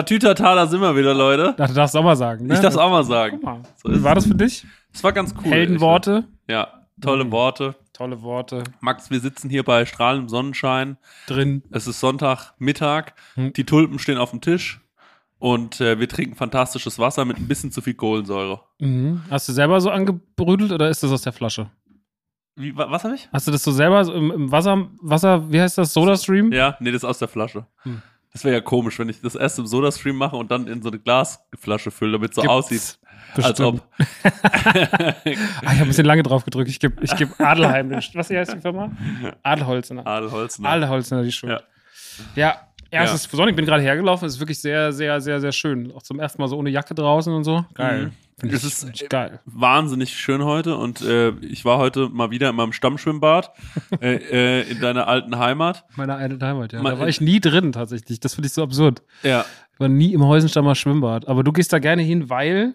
Tatütata, da sind wir wieder, Leute. Ach, du darfst auch mal sagen. Ne? Ich darf es auch mal sagen. Mal. So Wie war das für dich? Es war ganz cool. Heldenworte. Ja, tolle Worte. tolle Worte Max, wir sitzen hier bei strahlendem Sonnenschein. drin. Es ist Sonntagmittag. Hm. Die Tulpen stehen auf dem Tisch. Und äh, wir trinken fantastisches Wasser mit ein bisschen zu viel Kohlensäure. Mhm. Hast du selber so angebrüdelt oder ist das aus der Flasche? Wie, wa, was habe ich? Hast du das so selber so im, im Wasser, Wasser, wie heißt das, Soda-Stream? Ja, nee, das ist aus der Flasche. Hm. Das wäre ja komisch, wenn ich das erst im Soda-Stream mache und dann in so eine Glasflasche fülle, damit es so Gibt's aussieht. Bestimmt. Als ob. Ah, ich habe ein bisschen lange drauf gedrückt. Ich gebe ich geb Adelheim. Was heißt die Firma? Adelholzner. Adelholzner. Adelholzner, die Schuld. Ja. Ja. Ja, es Ja. Ich bin gerade hergelaufen. Es ist wirklich sehr, sehr, sehr, sehr schön. Auch zum ersten Mal so ohne Jacke draußen und so. Geil. Mhm. Finde ich, Es ist- ich geil. wahnsinnig schön heute und äh, ich war heute mal wieder in meinem Stammschwimmbad äh, äh, in deiner alten Heimat. Meine alte Heimat, ja. Mal- Da war ich nie drin, tatsächlich. Das finde ich so absurd. Ja. Ich war nie im Heusenstammer Schwimmbad. Aber du gehst da gerne hin, weil.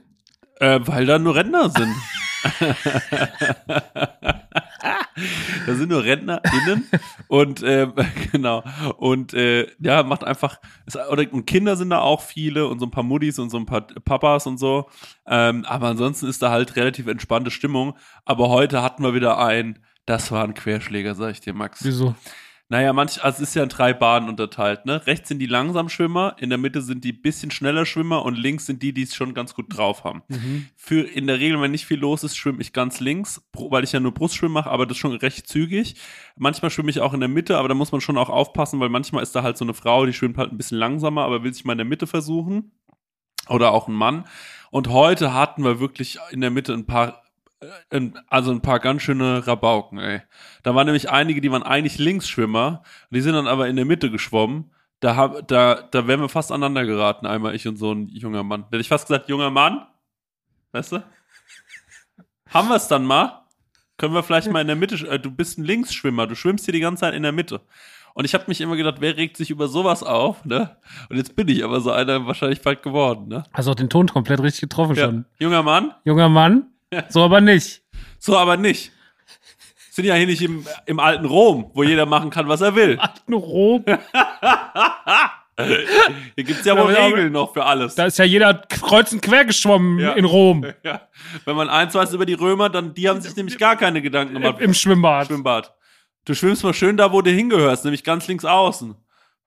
Äh, weil da nur Rentner sind. da sind nur RentnerInnen und äh, genau. Und äh, ja macht einfach und Kinder sind da auch viele und so ein paar Muddis und so ein paar Papas und so. Ähm, aber ansonsten ist da halt relativ entspannte Stimmung. Aber heute hatten wir wieder ein das war ein Querschläger sag ich dir Max. Wieso? Naja, manch, also es ist ja in drei Bahnen unterteilt, ne? Rechts sind die Langsamschwimmer, in der Mitte sind die bisschen schneller Schwimmer und links sind die, die es schon ganz gut drauf haben. Mhm. Für in der Regel, wenn nicht viel los ist, schwimme ich ganz links, weil ich ja nur Brustschwimmen mache, aber das schon recht zügig. Manchmal schwimme ich auch in der Mitte, aber da muss man schon auch aufpassen, weil manchmal ist da halt so eine Frau, die schwimmt halt ein bisschen langsamer, aber will sich mal in der Mitte versuchen. Oder auch ein Mann. Und heute hatten wir wirklich in der Mitte ein paar also ein paar ganz schöne Rabauken, ey. Da waren nämlich einige, die waren eigentlich Linksschwimmer, die sind dann aber in der Mitte geschwommen. Da, hab, da, da wären wir fast aneinander geraten, einmal ich und so ein junger Mann. Da hätte ich fast gesagt, junger Mann, weißt du? Haben wir es dann mal? Können wir vielleicht mal in der Mitte, äh, du bist ein Linksschwimmer, du schwimmst hier die ganze Zeit in der Mitte. Und ich habe mich immer gedacht, wer regt sich über sowas auf, ne? Und jetzt bin ich aber so einer wahrscheinlich bald geworden, ne? Hast auch den Ton komplett richtig getroffen Ja. schon. Junger Mann, Junger Mann, so aber nicht. So aber nicht. Sind ja hier nicht im, im alten Rom, wo jeder machen kann, was er will. Alten Rom. Hier gibt's ja wohl Ja, aber- Regeln noch für alles. Da ist ja jeder kreuz und quer geschwommen Ja. in Rom. Ja. Wenn man eins weiß über die Römer, dann die haben sich nämlich gar keine Gedanken gemacht. Im Schwimmbad. Schwimmbad. Du schwimmst mal schön da, wo du hingehörst, nämlich ganz links außen.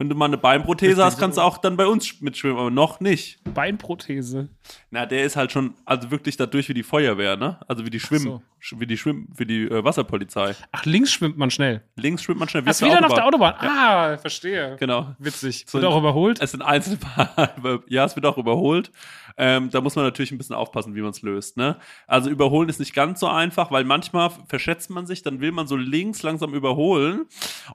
Wenn du mal eine Beinprothese hast, kannst du auch dann bei uns mitschwimmen, aber noch nicht. Beinprothese. Na, der ist halt schon, also wirklich dadurch wie die Feuerwehr, ne? Also wie die Schwimmen, sch- wie die Schwimmen, wie die äh, Wasserpolizei. Ach, links schwimmt man schnell. Links schwimmt man schnell. wie ist wieder auf der Autobahn. Autobahn. Ah, verstehe. Genau. Witzig. So- Wird auch überholt. Es sind einzelne ja, es wird auch überholt. Ähm, da muss man natürlich ein bisschen aufpassen, wie man es löst. Ne? Also überholen ist nicht ganz so einfach, weil manchmal verschätzt man sich, dann will man so links langsam überholen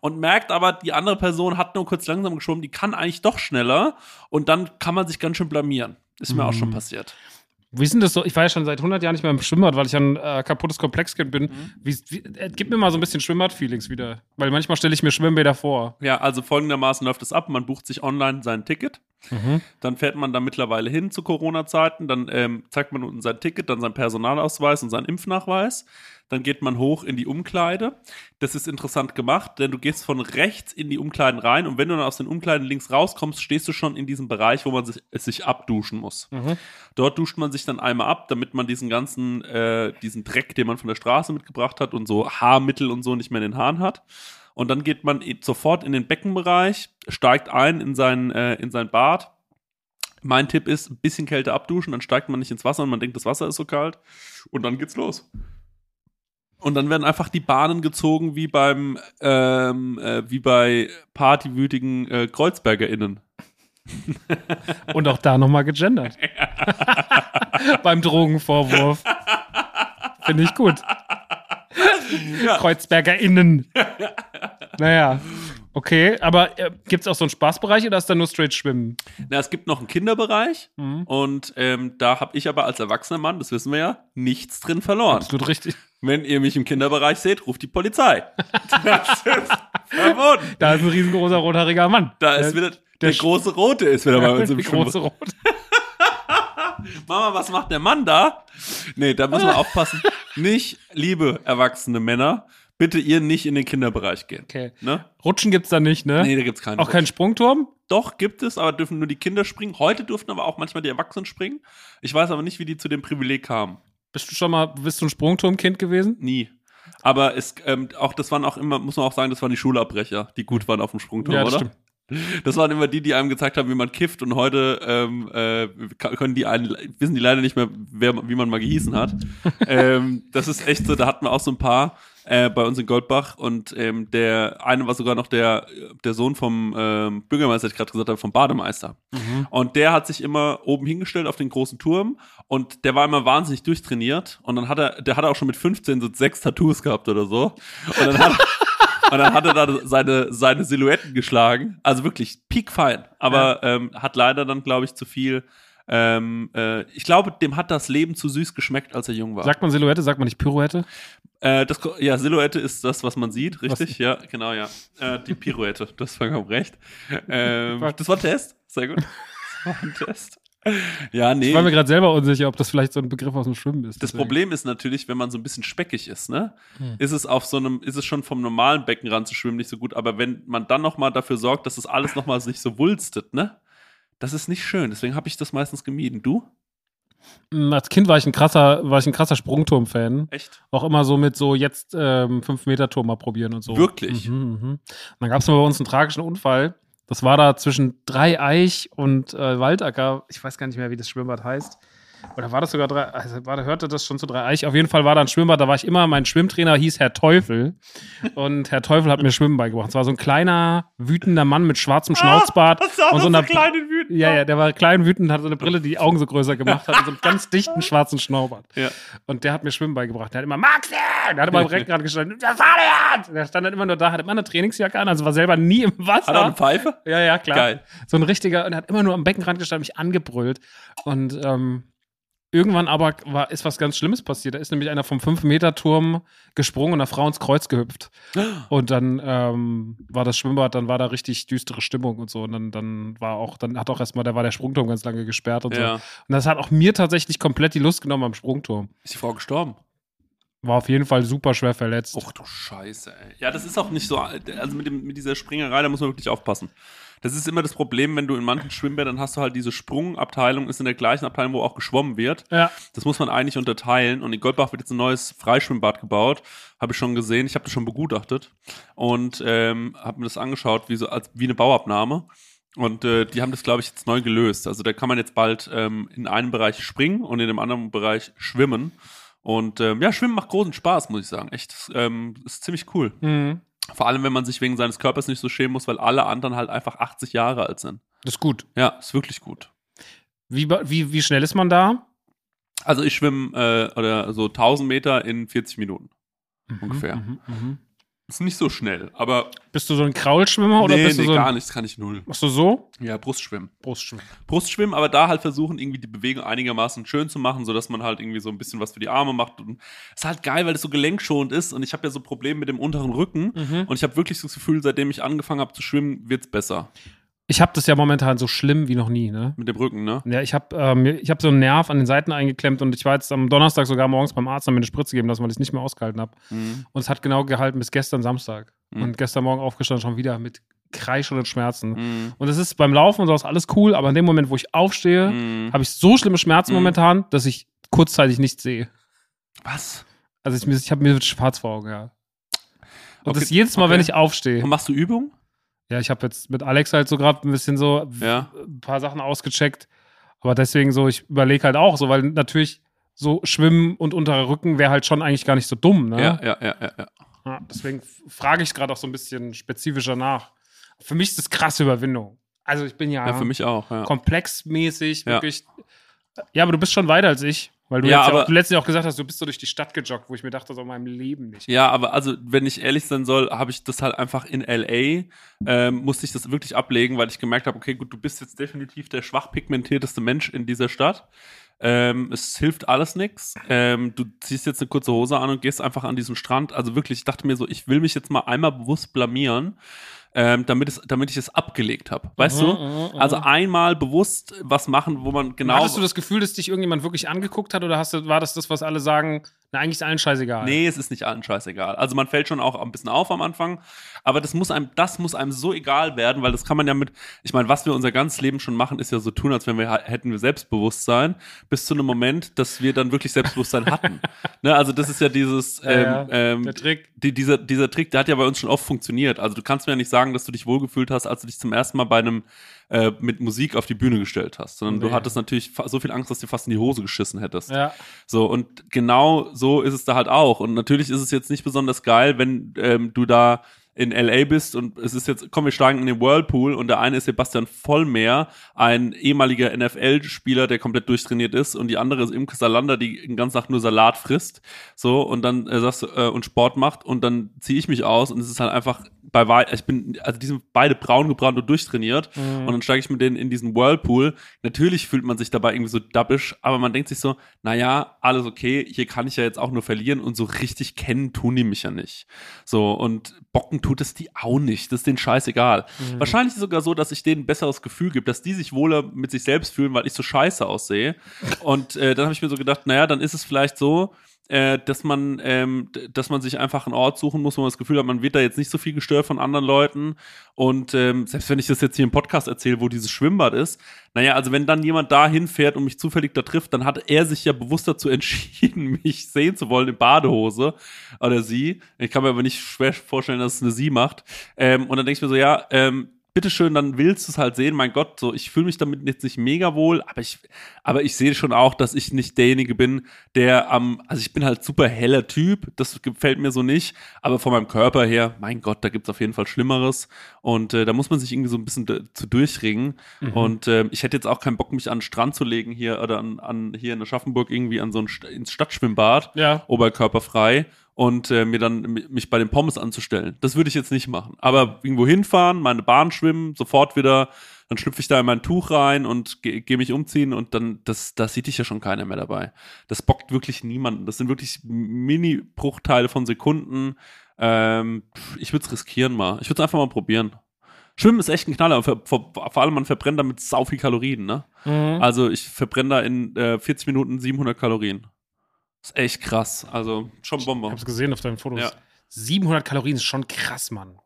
und merkt aber, die andere Person hat nur kurz langsam geschwommen, die kann eigentlich doch schneller und dann kann man sich ganz schön blamieren. Ist mir auch schon passiert. Wie ist denn das so? Ich war ja schon seit 100 Jahren nicht mehr im Schwimmbad, weil ich ein äh, kaputtes Komplexkind bin. Wie, wie, äh, gib mir mal so ein bisschen Schwimmbad-Feelings wieder. Weil manchmal stelle ich mir Schwimmbäder vor. Ja, also folgendermaßen läuft es ab. Man bucht sich online sein Ticket. Dann fährt man da mittlerweile hin zu Corona-Zeiten. Dann ähm, zeigt man unten sein Ticket, dann sein Personalausweis und seinen Impfnachweis. Dann geht man hoch in die Umkleide. Das ist interessant gemacht, denn du gehst von rechts in die Umkleiden rein und wenn du dann aus den Umkleiden links rauskommst, stehst du schon in diesem Bereich, wo man sich, es sich abduschen muss. Dort duscht man sich dann einmal ab, damit man diesen ganzen, äh, diesen Dreck, den man von der Straße mitgebracht hat und so Haarmittel und so nicht mehr in den Haaren hat. Und dann geht man sofort in den Beckenbereich, steigt ein in sein, äh, in sein Bad. Mein Tipp ist, ein bisschen Kälte abduschen, dann steigt man nicht ins Wasser und man denkt, das Wasser ist so kalt. Und dann geht's los. Und dann werden einfach die Bahnen gezogen wie beim, ähm, äh, wie bei partywütigen äh, KreuzbergerInnen. Und auch da nochmal gegendert. Beim Drogenvorwurf. Finde ich gut. KreuzbergerInnen. Naja. Okay, aber äh, gibt es auch so einen Spaßbereich oder ist da nur straight Schwimmen? Na, es gibt noch einen Kinderbereich Mhm. und ähm, da habe ich aber als erwachsener Mann, das wissen wir ja, nichts drin verloren. Absolut richtig. Wenn ihr mich im Kinderbereich seht, ruft die Polizei. Das ist verboten. Da ist ein riesengroßer rothaariger Mann. Da ist Der- wieder, der, der- große Rote ist wieder bei uns im die große Schwimmbad. Rot. Mama, was macht der Mann da? Nee, da müssen wir aufpassen. Nicht, liebe erwachsene Männer, bitte ihr nicht in den Kinderbereich gehen. Okay. Ne? Rutschen gibt's da nicht, ne? Nee, da gibt's keinen. Auch keinen Sprungturm? Doch, gibt es, aber dürfen nur die Kinder springen. Heute durften aber auch manchmal die Erwachsenen springen. Ich weiß aber nicht, wie die zu dem Privileg kamen. Bist du schon mal, bist du ein Sprungturmkind gewesen? Nie. Aber es, ähm, auch, das waren auch immer, muss man auch sagen, das waren die Schulabbrecher, die gut waren auf dem Sprungturm, Ja, das oder? Das waren immer die, die einem gezeigt haben, wie man kifft und heute ähm, äh, können die einen, wissen die leider nicht mehr, wer, wie man mal gehießen hat. ähm, das ist echt so, da hatten wir auch so ein paar äh, bei uns in Goldbach und ähm, der eine war sogar noch der, der Sohn vom ähm, Bürgermeister, ich gerade gesagt habe, vom Bademeister. Und der hat sich immer oben hingestellt auf den großen Turm und der war immer wahnsinnig durchtrainiert und dann hat er, der hat auch schon mit 15 so sechs Tattoos gehabt oder so. Und dann hat, und dann hat er da seine, seine Silhouetten geschlagen. Also wirklich piekfein. Aber ähm, hat leider dann, glaube ich, zu viel. Ähm, äh, ich glaube, dem hat das Leben zu süß geschmeckt, als er jung war. Sagt man Silhouette, sagt man nicht Pirouette? Äh, das, ja, Silhouette ist das, was man sieht, richtig? Ja, genau, ja. Äh, die Pirouette, das vollkommen recht. Ähm, das war ein Test, sehr gut. Das war ein Test. Ja, nee. Ich war mir gerade selber unsicher, ob das vielleicht so ein Begriff aus dem Schwimmen ist. Das deswegen. Problem ist natürlich, wenn man so ein bisschen speckig ist, ne, Hm. ist es auf so einem, ist es schon vom normalen Beckenrand zu schwimmen nicht so gut. Aber wenn man dann noch mal dafür sorgt, dass das alles noch mal sich so wulstet, ne, das ist nicht schön. Deswegen habe ich das meistens gemieden. Du? Mm, Als Kind war ich ein krasser, war ich ein krasser Sprungturm-Fan. Echt? Auch immer so mit so jetzt ähm, 5-Meter-Turm mal probieren und so. Wirklich? Mhm, mhm. Dann gab es mal bei uns einen tragischen Unfall. Das war da zwischen Dreieich und äh, Waldacker. Ich weiß gar nicht mehr, wie das Schwimmbad heißt. Oder war das sogar drei, also war, hörte das schon zu Dreieich? Auf jeden Fall war da ein Schwimmbad, da war ich immer, mein Schwimmtrainer hieß Herr Teufel. Und Herr Teufel hat mir Schwimmen beigebracht. Es war so ein kleiner, wütender Mann mit schwarzem Schnauzbart. und so einer, Wüten. ja, ja, der war klein, wütend, hatte so eine Brille, die die Augen so größer gemacht hat und so einen ganz dichten schwarzen Schnurrbart. Ja. Und der hat mir Schwimmen beigebracht. Der hat immer, Maxi! Der hat immer am Reckenrad gestanden. Der Fahrrad! Der stand dann immer nur da, hat immer eine Trainingsjacke an, also war selber nie im Wasser. Hat er eine Pfeife? Ja, ja, klar. Geil. So ein richtiger, und er hat immer nur am Beckenrand gestanden, mich angebrüllt. Und ähm, irgendwann aber war, ist was ganz Schlimmes passiert. Da ist nämlich einer vom 5-Meter-Turm gesprungen und einer Frau ins Kreuz gehüpft. Und dann ähm, war das Schwimmbad, dann war da richtig düstere Stimmung und so. Und dann, dann war auch, dann hat auch erstmal, da war der Sprungturm ganz lange gesperrt und so. Ja. Und das hat auch mir tatsächlich komplett die Lust genommen am Sprungturm. Ist die Frau gestorben? War auf jeden Fall super schwer verletzt. Och du Scheiße, ey. Ja, das ist auch nicht so, also mit, dem, mit dieser Springerei, da muss man wirklich aufpassen. Das ist immer das Problem, wenn du in manchen Schwimmbädern hast du halt diese Sprungabteilung, ist in der gleichen Abteilung, wo auch geschwommen wird. Ja. Das muss man eigentlich unterteilen. Und in Goldbach wird jetzt ein neues Freischwimmbad gebaut. Habe ich schon gesehen. Ich habe das schon begutachtet und ähm, habe mir das angeschaut, wie so als wie eine Bauabnahme. Und äh, die haben das, glaube ich, jetzt neu gelöst. Also da kann man jetzt bald ähm, in einem Bereich springen und in dem anderen Bereich schwimmen. Und ähm, ja, Schwimmen macht großen Spaß, muss ich sagen. Echt, ähm, ist ziemlich cool. Mhm. Vor allem, wenn man sich wegen seines Körpers nicht so schämen muss, weil alle anderen halt einfach 80 Jahre alt sind. Das ist gut. Ja, ist wirklich gut. Wie, wie, wie schnell ist man da? Also ich schwimme äh, oder so 1000 Meter in 40 Minuten ungefähr. Mhm, mhm. Ist nicht so schnell, aber Bist du so ein Kraulschwimmer oder nee, bist nee, du so gar ein. nichts kann ich null. Machst du so? Ja, Brustschwimmen. Brustschwimmen. Brustschwimmen, aber da halt versuchen, irgendwie die Bewegung einigermaßen schön zu machen, sodass man halt irgendwie so ein bisschen was für die Arme macht. Und ist halt geil, weil es so gelenkschonend ist und ich habe ja so Probleme mit dem unteren Rücken Mhm. und ich habe wirklich so das Gefühl, seitdem ich angefangen habe zu schwimmen, wird's besser. Ich habe das ja momentan so schlimm wie noch nie, ne? Mit dem Rücken, ne? Ja, ich habe ähm, ich hab so einen Nerv an den Seiten eingeklemmt und ich war jetzt am Donnerstag sogar morgens beim Arzt, haben mir eine Spritze gegeben lassen, weil ich es nicht mehr ausgehalten habe. Mhm. Und es hat genau gehalten bis gestern Samstag. Mhm. Und gestern Morgen aufgestanden schon wieder mit kreischenden Schmerzen. Mhm. Und es ist beim Laufen und so ist alles cool, aber in dem Moment, wo ich aufstehe, Mhm. habe ich so schlimme Schmerzen Mhm. momentan, dass ich kurzzeitig nichts sehe. Was? Also ich, ich habe mir schwarz vor Augen, ja. Und Okay, das jedes Mal, okay. wenn ich aufstehe. Und machst du Übung? Ja, ich habe jetzt mit Alex halt so gerade ein bisschen so Ja. ein paar Sachen ausgecheckt. Aber deswegen so, ich überlege halt auch so, weil natürlich so Schwimmen und unterer Rücken wäre halt schon eigentlich gar nicht so dumm, ne? Ja, ja, ja, ja. ja. Ja, deswegen frage ich gerade auch so ein bisschen spezifischer nach. Für mich ist das krasse Überwindung. Also ich bin ja, Ja, für mich auch, komplexmäßig, wirklich. Ja, aber du bist schon weiter als ich. Weil du, Ja, jetzt ja aber- auch, du letztens auch gesagt hast, du bist so durch die Stadt gejoggt, wo ich mir dachte, so in meinem Leben nicht. Ja, aber also, wenn ich ehrlich sein soll, habe ich das halt einfach in LA, ähm, musste ich das wirklich ablegen, weil ich gemerkt habe, okay, gut, du bist jetzt definitiv der schwach pigmentierteste Mensch in dieser Stadt. Ähm, es hilft alles nix. Ähm, du ziehst jetzt eine kurze Hose an und gehst einfach an diesen Strand. Also wirklich, ich dachte mir so, ich will mich jetzt mal einmal bewusst blamieren, ähm, damit, es, damit ich es abgelegt habe. Weißt Mhm, du? mhm, Also einmal bewusst was machen, wo man genau. Hattest du das Gefühl, dass dich irgendjemand wirklich angeguckt hat oder hast du, war das das, was alle sagen, Na, eigentlich ist allen scheißegal. Nee, es ist nicht allen scheißegal. Also man fällt schon auch ein bisschen auf am Anfang, aber das muss einem, das muss einem so egal werden, weil das kann man ja mit, ich meine, was wir unser ganzes Leben schon machen, ist ja so tun, als wenn wir hätten wir Selbstbewusstsein, bis zu einem Moment, dass wir dann wirklich Selbstbewusstsein hatten. ne, also das ist ja dieses, ähm, ja, ähm, der Trick. Die, dieser, dieser Trick, der hat ja bei uns schon oft funktioniert. Also du kannst mir ja nicht sagen, dass du dich wohlgefühlt hast, als du dich zum ersten Mal bei einem äh, mit Musik auf die Bühne gestellt hast, sondern du Nee. hattest natürlich so viel Angst, dass du fast in die Hose geschissen hättest. Ja. So, und genau so ist es da halt auch. Und natürlich ist es jetzt nicht besonders geil, wenn ähm, du da in LA bist und es ist jetzt, komm, wir steigen in den Whirlpool und der eine ist Sebastian Vollmer, ein ehemaliger NFL-Spieler, der komplett durchtrainiert ist und die andere ist Imke Salander, die den ganzen Tag nur Salat frisst. So, und dann äh, sagst du, äh, und Sport macht und dann ziehe ich mich aus und es ist halt einfach bei ich bin, also die sind beide braun gebrannt und durchtrainiert Mhm. und dann steige ich mit denen in diesen Whirlpool. Natürlich fühlt man sich dabei irgendwie so dappisch, aber man denkt sich so, naja, alles okay, hier kann ich ja jetzt auch nur verlieren und so richtig kennen tun die mich ja nicht. So, und bocken tut es die auch nicht. Das ist denen scheißegal. Mhm. Wahrscheinlich ist es sogar so, dass ich denen ein besseres Gefühl gibt, dass die sich wohler mit sich selbst fühlen, weil ich so scheiße aussehe. Und äh, dann habe ich mir so gedacht, naja, dann ist es vielleicht so, äh, dass man, ähm, dass man sich einfach einen Ort suchen muss, wo man das Gefühl hat, man wird da jetzt nicht so viel gestört von anderen Leuten. Und ähm, selbst wenn ich das jetzt hier im Podcast erzähle, wo dieses Schwimmbad ist, naja, also wenn dann jemand da hinfährt und mich zufällig da trifft, dann hat er sich ja bewusst dazu entschieden, mich sehen zu wollen in Badehose oder sie. Ich kann mir aber nicht schwer vorstellen, dass es eine sie macht. Ähm, und dann denke ich mir so, ja, ähm, bitteschön, dann willst du es halt sehen. Mein Gott, so, ich fühle mich damit jetzt nicht mega wohl, aber ich, aber ich sehe schon auch, dass ich nicht derjenige bin, der am, also ich bin halt super heller Typ, das gefällt mir so nicht, aber von meinem Körper her, mein Gott, da gibt's auf jeden Fall Schlimmeres und äh, da muss man sich irgendwie so ein bisschen zu durchringen und ähm, ich hätte jetzt auch keinen Bock, mich an den Strand zu legen hier oder an, an hier in Aschaffenburg irgendwie an so ein St ins Stadtschwimmbad, Ja. oberkörperfrei und äh, mir dann mi- mich bei den Pommes anzustellen. Das würde ich jetzt nicht machen. Aber irgendwo hinfahren, meine Bahn schwimmen, sofort wieder, dann schlüpfe ich da in mein Tuch rein und gehe geh mich umziehen und dann, das, da sieht dich ja schon keiner mehr dabei. Das bockt wirklich niemanden. Das sind wirklich Mini-Bruchteile von Sekunden. Ähm, ich würde es riskieren mal. Ich würde es einfach mal probieren. Schwimmen ist echt ein Knaller. vor, vor allem, man verbrennt damit sau viel Kalorien, ne? Mhm. Also ich verbrenne da in äh, 40 Minuten 700 Kalorien. Ist echt krass. Also schon Ich Bombe. hab's gesehen auf deinen Fotos. Ja. 700 Kalorien ist schon krass, Mann.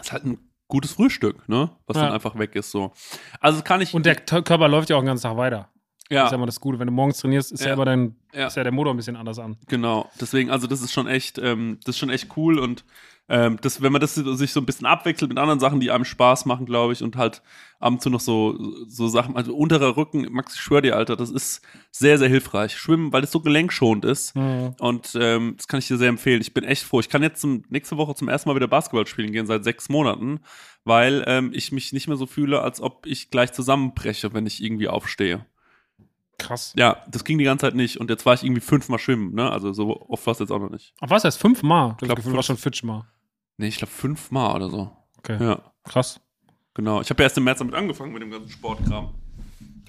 ist halt ein gutes Frühstück, ne? Was Ja. dann einfach weg ist so. Also kann ich. Und der Körper läuft ja auch den ganzen Tag weiter. Das ist ja ja, immer das Gute. Wenn du morgens trainierst, ist ja, Ja. immer dein, Ja. ist ja der Motor ein bisschen anders an. genau. Deswegen, also das ist schon echt, ähm, das ist schon echt cool und ähm, das, wenn man das sich so ein bisschen abwechselt mit anderen Sachen, die einem Spaß machen, glaube ich, und halt ab und zu noch so, so Sachen, also unterer Rücken, Max, ich schwör dir, Alter, das ist sehr, sehr hilfreich. Schwimmen, weil es so gelenkschonend ist. Mhm. Und ähm, das kann ich dir sehr empfehlen. Ich bin echt froh. Ich kann jetzt zum, nächste Woche zum ersten Mal wieder Basketball spielen gehen, seit sechs Monaten, weil ähm, ich mich nicht mehr so fühle, als ob ich gleich zusammenbreche, wenn ich irgendwie aufstehe. Krass. Ja, das ging die ganze Zeit nicht. Und jetzt war ich irgendwie fünfmal schwimmen, ne? Also so oft war es jetzt auch noch nicht. Ach was, erst fünfmal? Ich glaub, glaube, du warst schon fünfmal. Nee, ich glaube fünfmal oder so. Okay. Ja, Krass. genau. Ich habe ja erst im März damit angefangen mit dem ganzen Sportkram.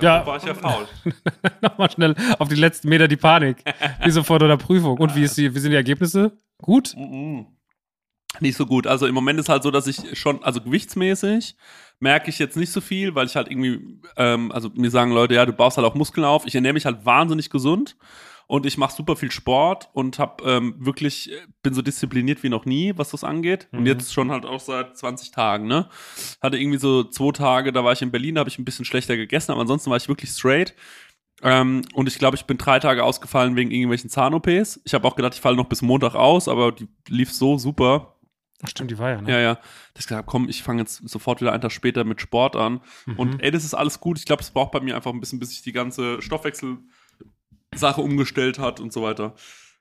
Ja. Da war ich ja faul. Nochmal schnell auf die letzten Meter die Panik. Wie so vor der Prüfung. Und wie, ist die, wie sind die Ergebnisse? Gut? Mhm. Nicht so gut. Also im Moment ist halt so, dass ich schon, also gewichtsmäßig merke ich jetzt nicht so viel, weil ich halt irgendwie, ähm, also mir sagen Leute, ja, du baust halt auch Muskeln auf. Ich ernähre mich halt wahnsinnig gesund und ich mache super viel Sport und hab ähm, wirklich, äh, bin so diszipliniert wie noch nie, was das angeht. Und Mhm. jetzt schon halt auch seit 20 Tagen, ne? Hatte irgendwie so zwei Tage, da war ich in Berlin, da habe ich ein bisschen schlechter gegessen, aber ansonsten war ich wirklich straight. Ähm, und ich glaube, ich bin drei Tage ausgefallen wegen irgendwelchen Zahn-OPs. Ich habe auch gedacht, ich falle noch bis Montag aus, aber die lief so super. Stimmt, die war ja, ne? Ja, ja. Ich gesagt komm, ich fange jetzt sofort wieder einen Tag später mit Sport an. Mhm. Und ey, das ist alles gut. Ich glaube, es braucht bei mir einfach ein bisschen, bis sich die ganze Stoffwechsel-Sache umgestellt hat und so weiter.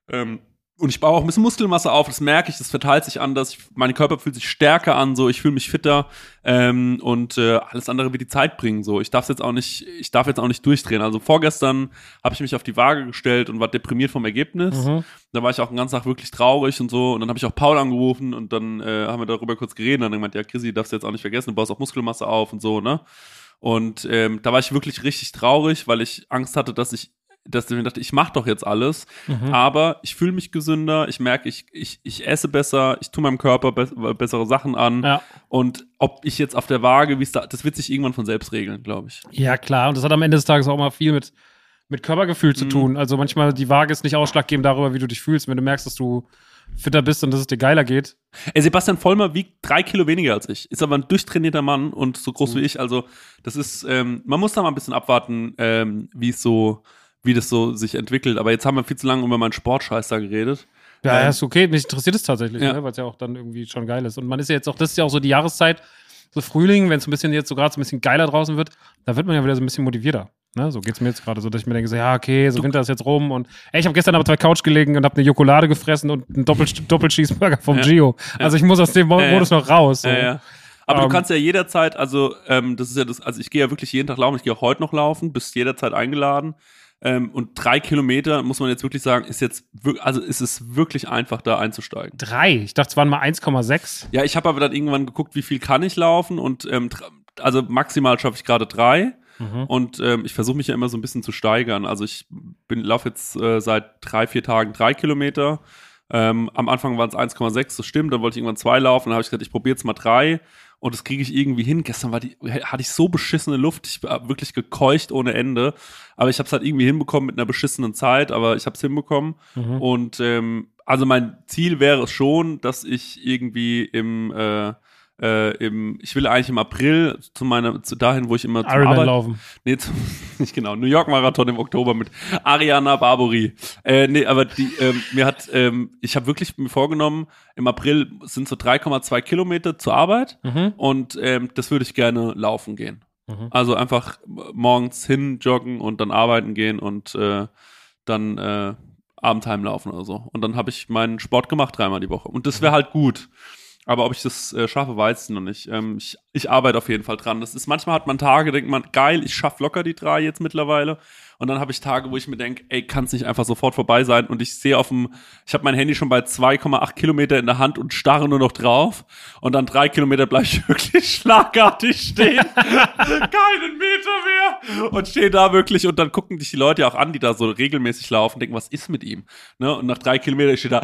Ähm, und ich baue auch ein bisschen Muskelmasse auf, das merke ich, das verteilt sich anders. Ich, mein Körper fühlt sich stärker an, so ich fühle mich fitter ähm, und äh, alles andere wird die Zeit bringen. So, ich darf jetzt auch nicht, ich darf jetzt auch nicht durchdrehen. Also vorgestern habe ich mich auf die Waage gestellt und war deprimiert vom Ergebnis. Mhm. Da war ich auch den ganzen Tag wirklich traurig und so. Und dann habe ich auch Paul angerufen und dann äh, haben wir darüber kurz geredet. Und dann hat gemeint, ja, Chrissy, darfst du jetzt auch nicht vergessen, du baust auch Muskelmasse auf und so, ne? Und ähm, da war ich wirklich richtig traurig, weil ich Angst hatte, dass ich, dass ich mir dachte, ich mache doch jetzt alles, Mhm. aber ich fühle mich gesünder, ich merke, ich, ich, ich esse besser, ich tue meinem Körper be bessere Sachen an. Ja. Und ob ich jetzt auf der Waage, wie es da, das wird sich irgendwann von selbst regeln, glaube ich. ja, klar. Und das hat am Ende des Tages auch mal viel mit, mit Körpergefühl zu Mhm. tun. Also manchmal die Waage ist nicht ausschlaggebend darüber, wie du dich fühlst. Wenn du merkst, dass du fitter bist und dass es dir geiler geht. Ey, Sebastian Vollmer wiegt drei Kilo weniger als ich. Ist aber ein durchtrainierter Mann und so groß Mhm. wie ich. Also, das ist, ähm, man muss da mal ein bisschen abwarten, ähm, wie es so, wie das so sich entwickelt. Aber jetzt haben wir viel zu lange über meinen Sportscheiß da geredet. Ja, Ähm, ist okay. Mich interessiert es tatsächlich, Ja. ne? weil es ja auch dann irgendwie schon geil ist. Und man ist ja jetzt auch, das ist ja auch so die Jahreszeit, so Frühling, wenn es ein bisschen jetzt so gerade so ein bisschen geiler draußen wird, da wird man ja wieder so ein bisschen motivierter. Ne? So geht's mir jetzt gerade so, dass ich mir denke, so, ja, okay, so Winter ist jetzt rum und ey, ich habe gestern aber zwei Couch gelegen und habe eine Jokolade gefressen und einen Doppel Doppelcheeseburger vom Ja. Gio. Also ich muss aus dem Mo Ja, ja. Modus noch raus. So. Ja, ja. Aber Ähm, du kannst ja jederzeit, also ähm, das ist ja das, also ich gehe ja wirklich jeden Tag laufen, ich gehe auch heute noch laufen, bist jederzeit eingeladen. Ähm, und drei Kilometer, muss man jetzt wirklich sagen, ist jetzt, also ist es wirklich einfach, da einzusteigen. Drei. Ich dachte, es waren mal 1,6. Ja, ich habe aber dann irgendwann geguckt, wie viel kann ich laufen und ähm, also maximal schaffe ich gerade drei. Mhm. Und ähm, ich versuche mich ja immer so ein bisschen zu steigern. Also ich bin laufe jetzt äh, seit drei, vier Tagen drei Kilometer. Ähm, am Anfang waren es 1,6, das stimmt. Dann wollte ich irgendwann zwei laufen. Dann habe ich gesagt, ich probiere jetzt mal drei. Und das kriege ich irgendwie hin. Gestern war die, hatte ich so beschissene Luft. Ich war wirklich gekeucht ohne Ende. Aber ich habe es halt irgendwie hinbekommen mit einer beschissenen Zeit. Aber ich habe es hinbekommen. Mhm. Und ähm, also mein Ziel wäre es schon, dass ich irgendwie im, äh, äh, im ich will eigentlich im April zu meiner, zu dahin, wo ich immer zum Ironman Arbeit, laufen. Nee, zum, nicht genau. New York Marathon im Oktober mit Ariana Barbori. Äh, nee, aber die, ähm, mir hat, ähm, ich habe wirklich mir vorgenommen, im April sind so 3,2 Kilometer zur Arbeit Mhm. und ähm, das würde ich gerne laufen gehen. Mhm. Also einfach morgens hin joggen und dann arbeiten gehen und äh, dann äh, abends heimlaufen oder so. Und dann habe ich meinen Sport gemacht dreimal die Woche. Und das wäre halt gut. Aber ob ich das äh, schaffe, weiß ich noch nicht. Ähm, ich, ich arbeite auf jeden Fall dran. Das ist, manchmal hat man Tage, denkt man, geil, ich schaffe locker die drei jetzt mittlerweile. Und dann habe ich Tage, wo ich mir denke, ey, kann es nicht einfach sofort vorbei sein. Und ich sehe auf dem, ich habe mein Handy schon bei 2,8 Kilometer in der Hand und starre nur noch drauf. Und dann drei Kilometer bleibe ich wirklich schlagartig stehen. Keinen Meter mehr. Und stehe da wirklich und dann gucken dich die Leute ja auch an, die da so regelmäßig laufen, denken, was ist mit ihm? Ne? Und nach drei Kilometern steht da.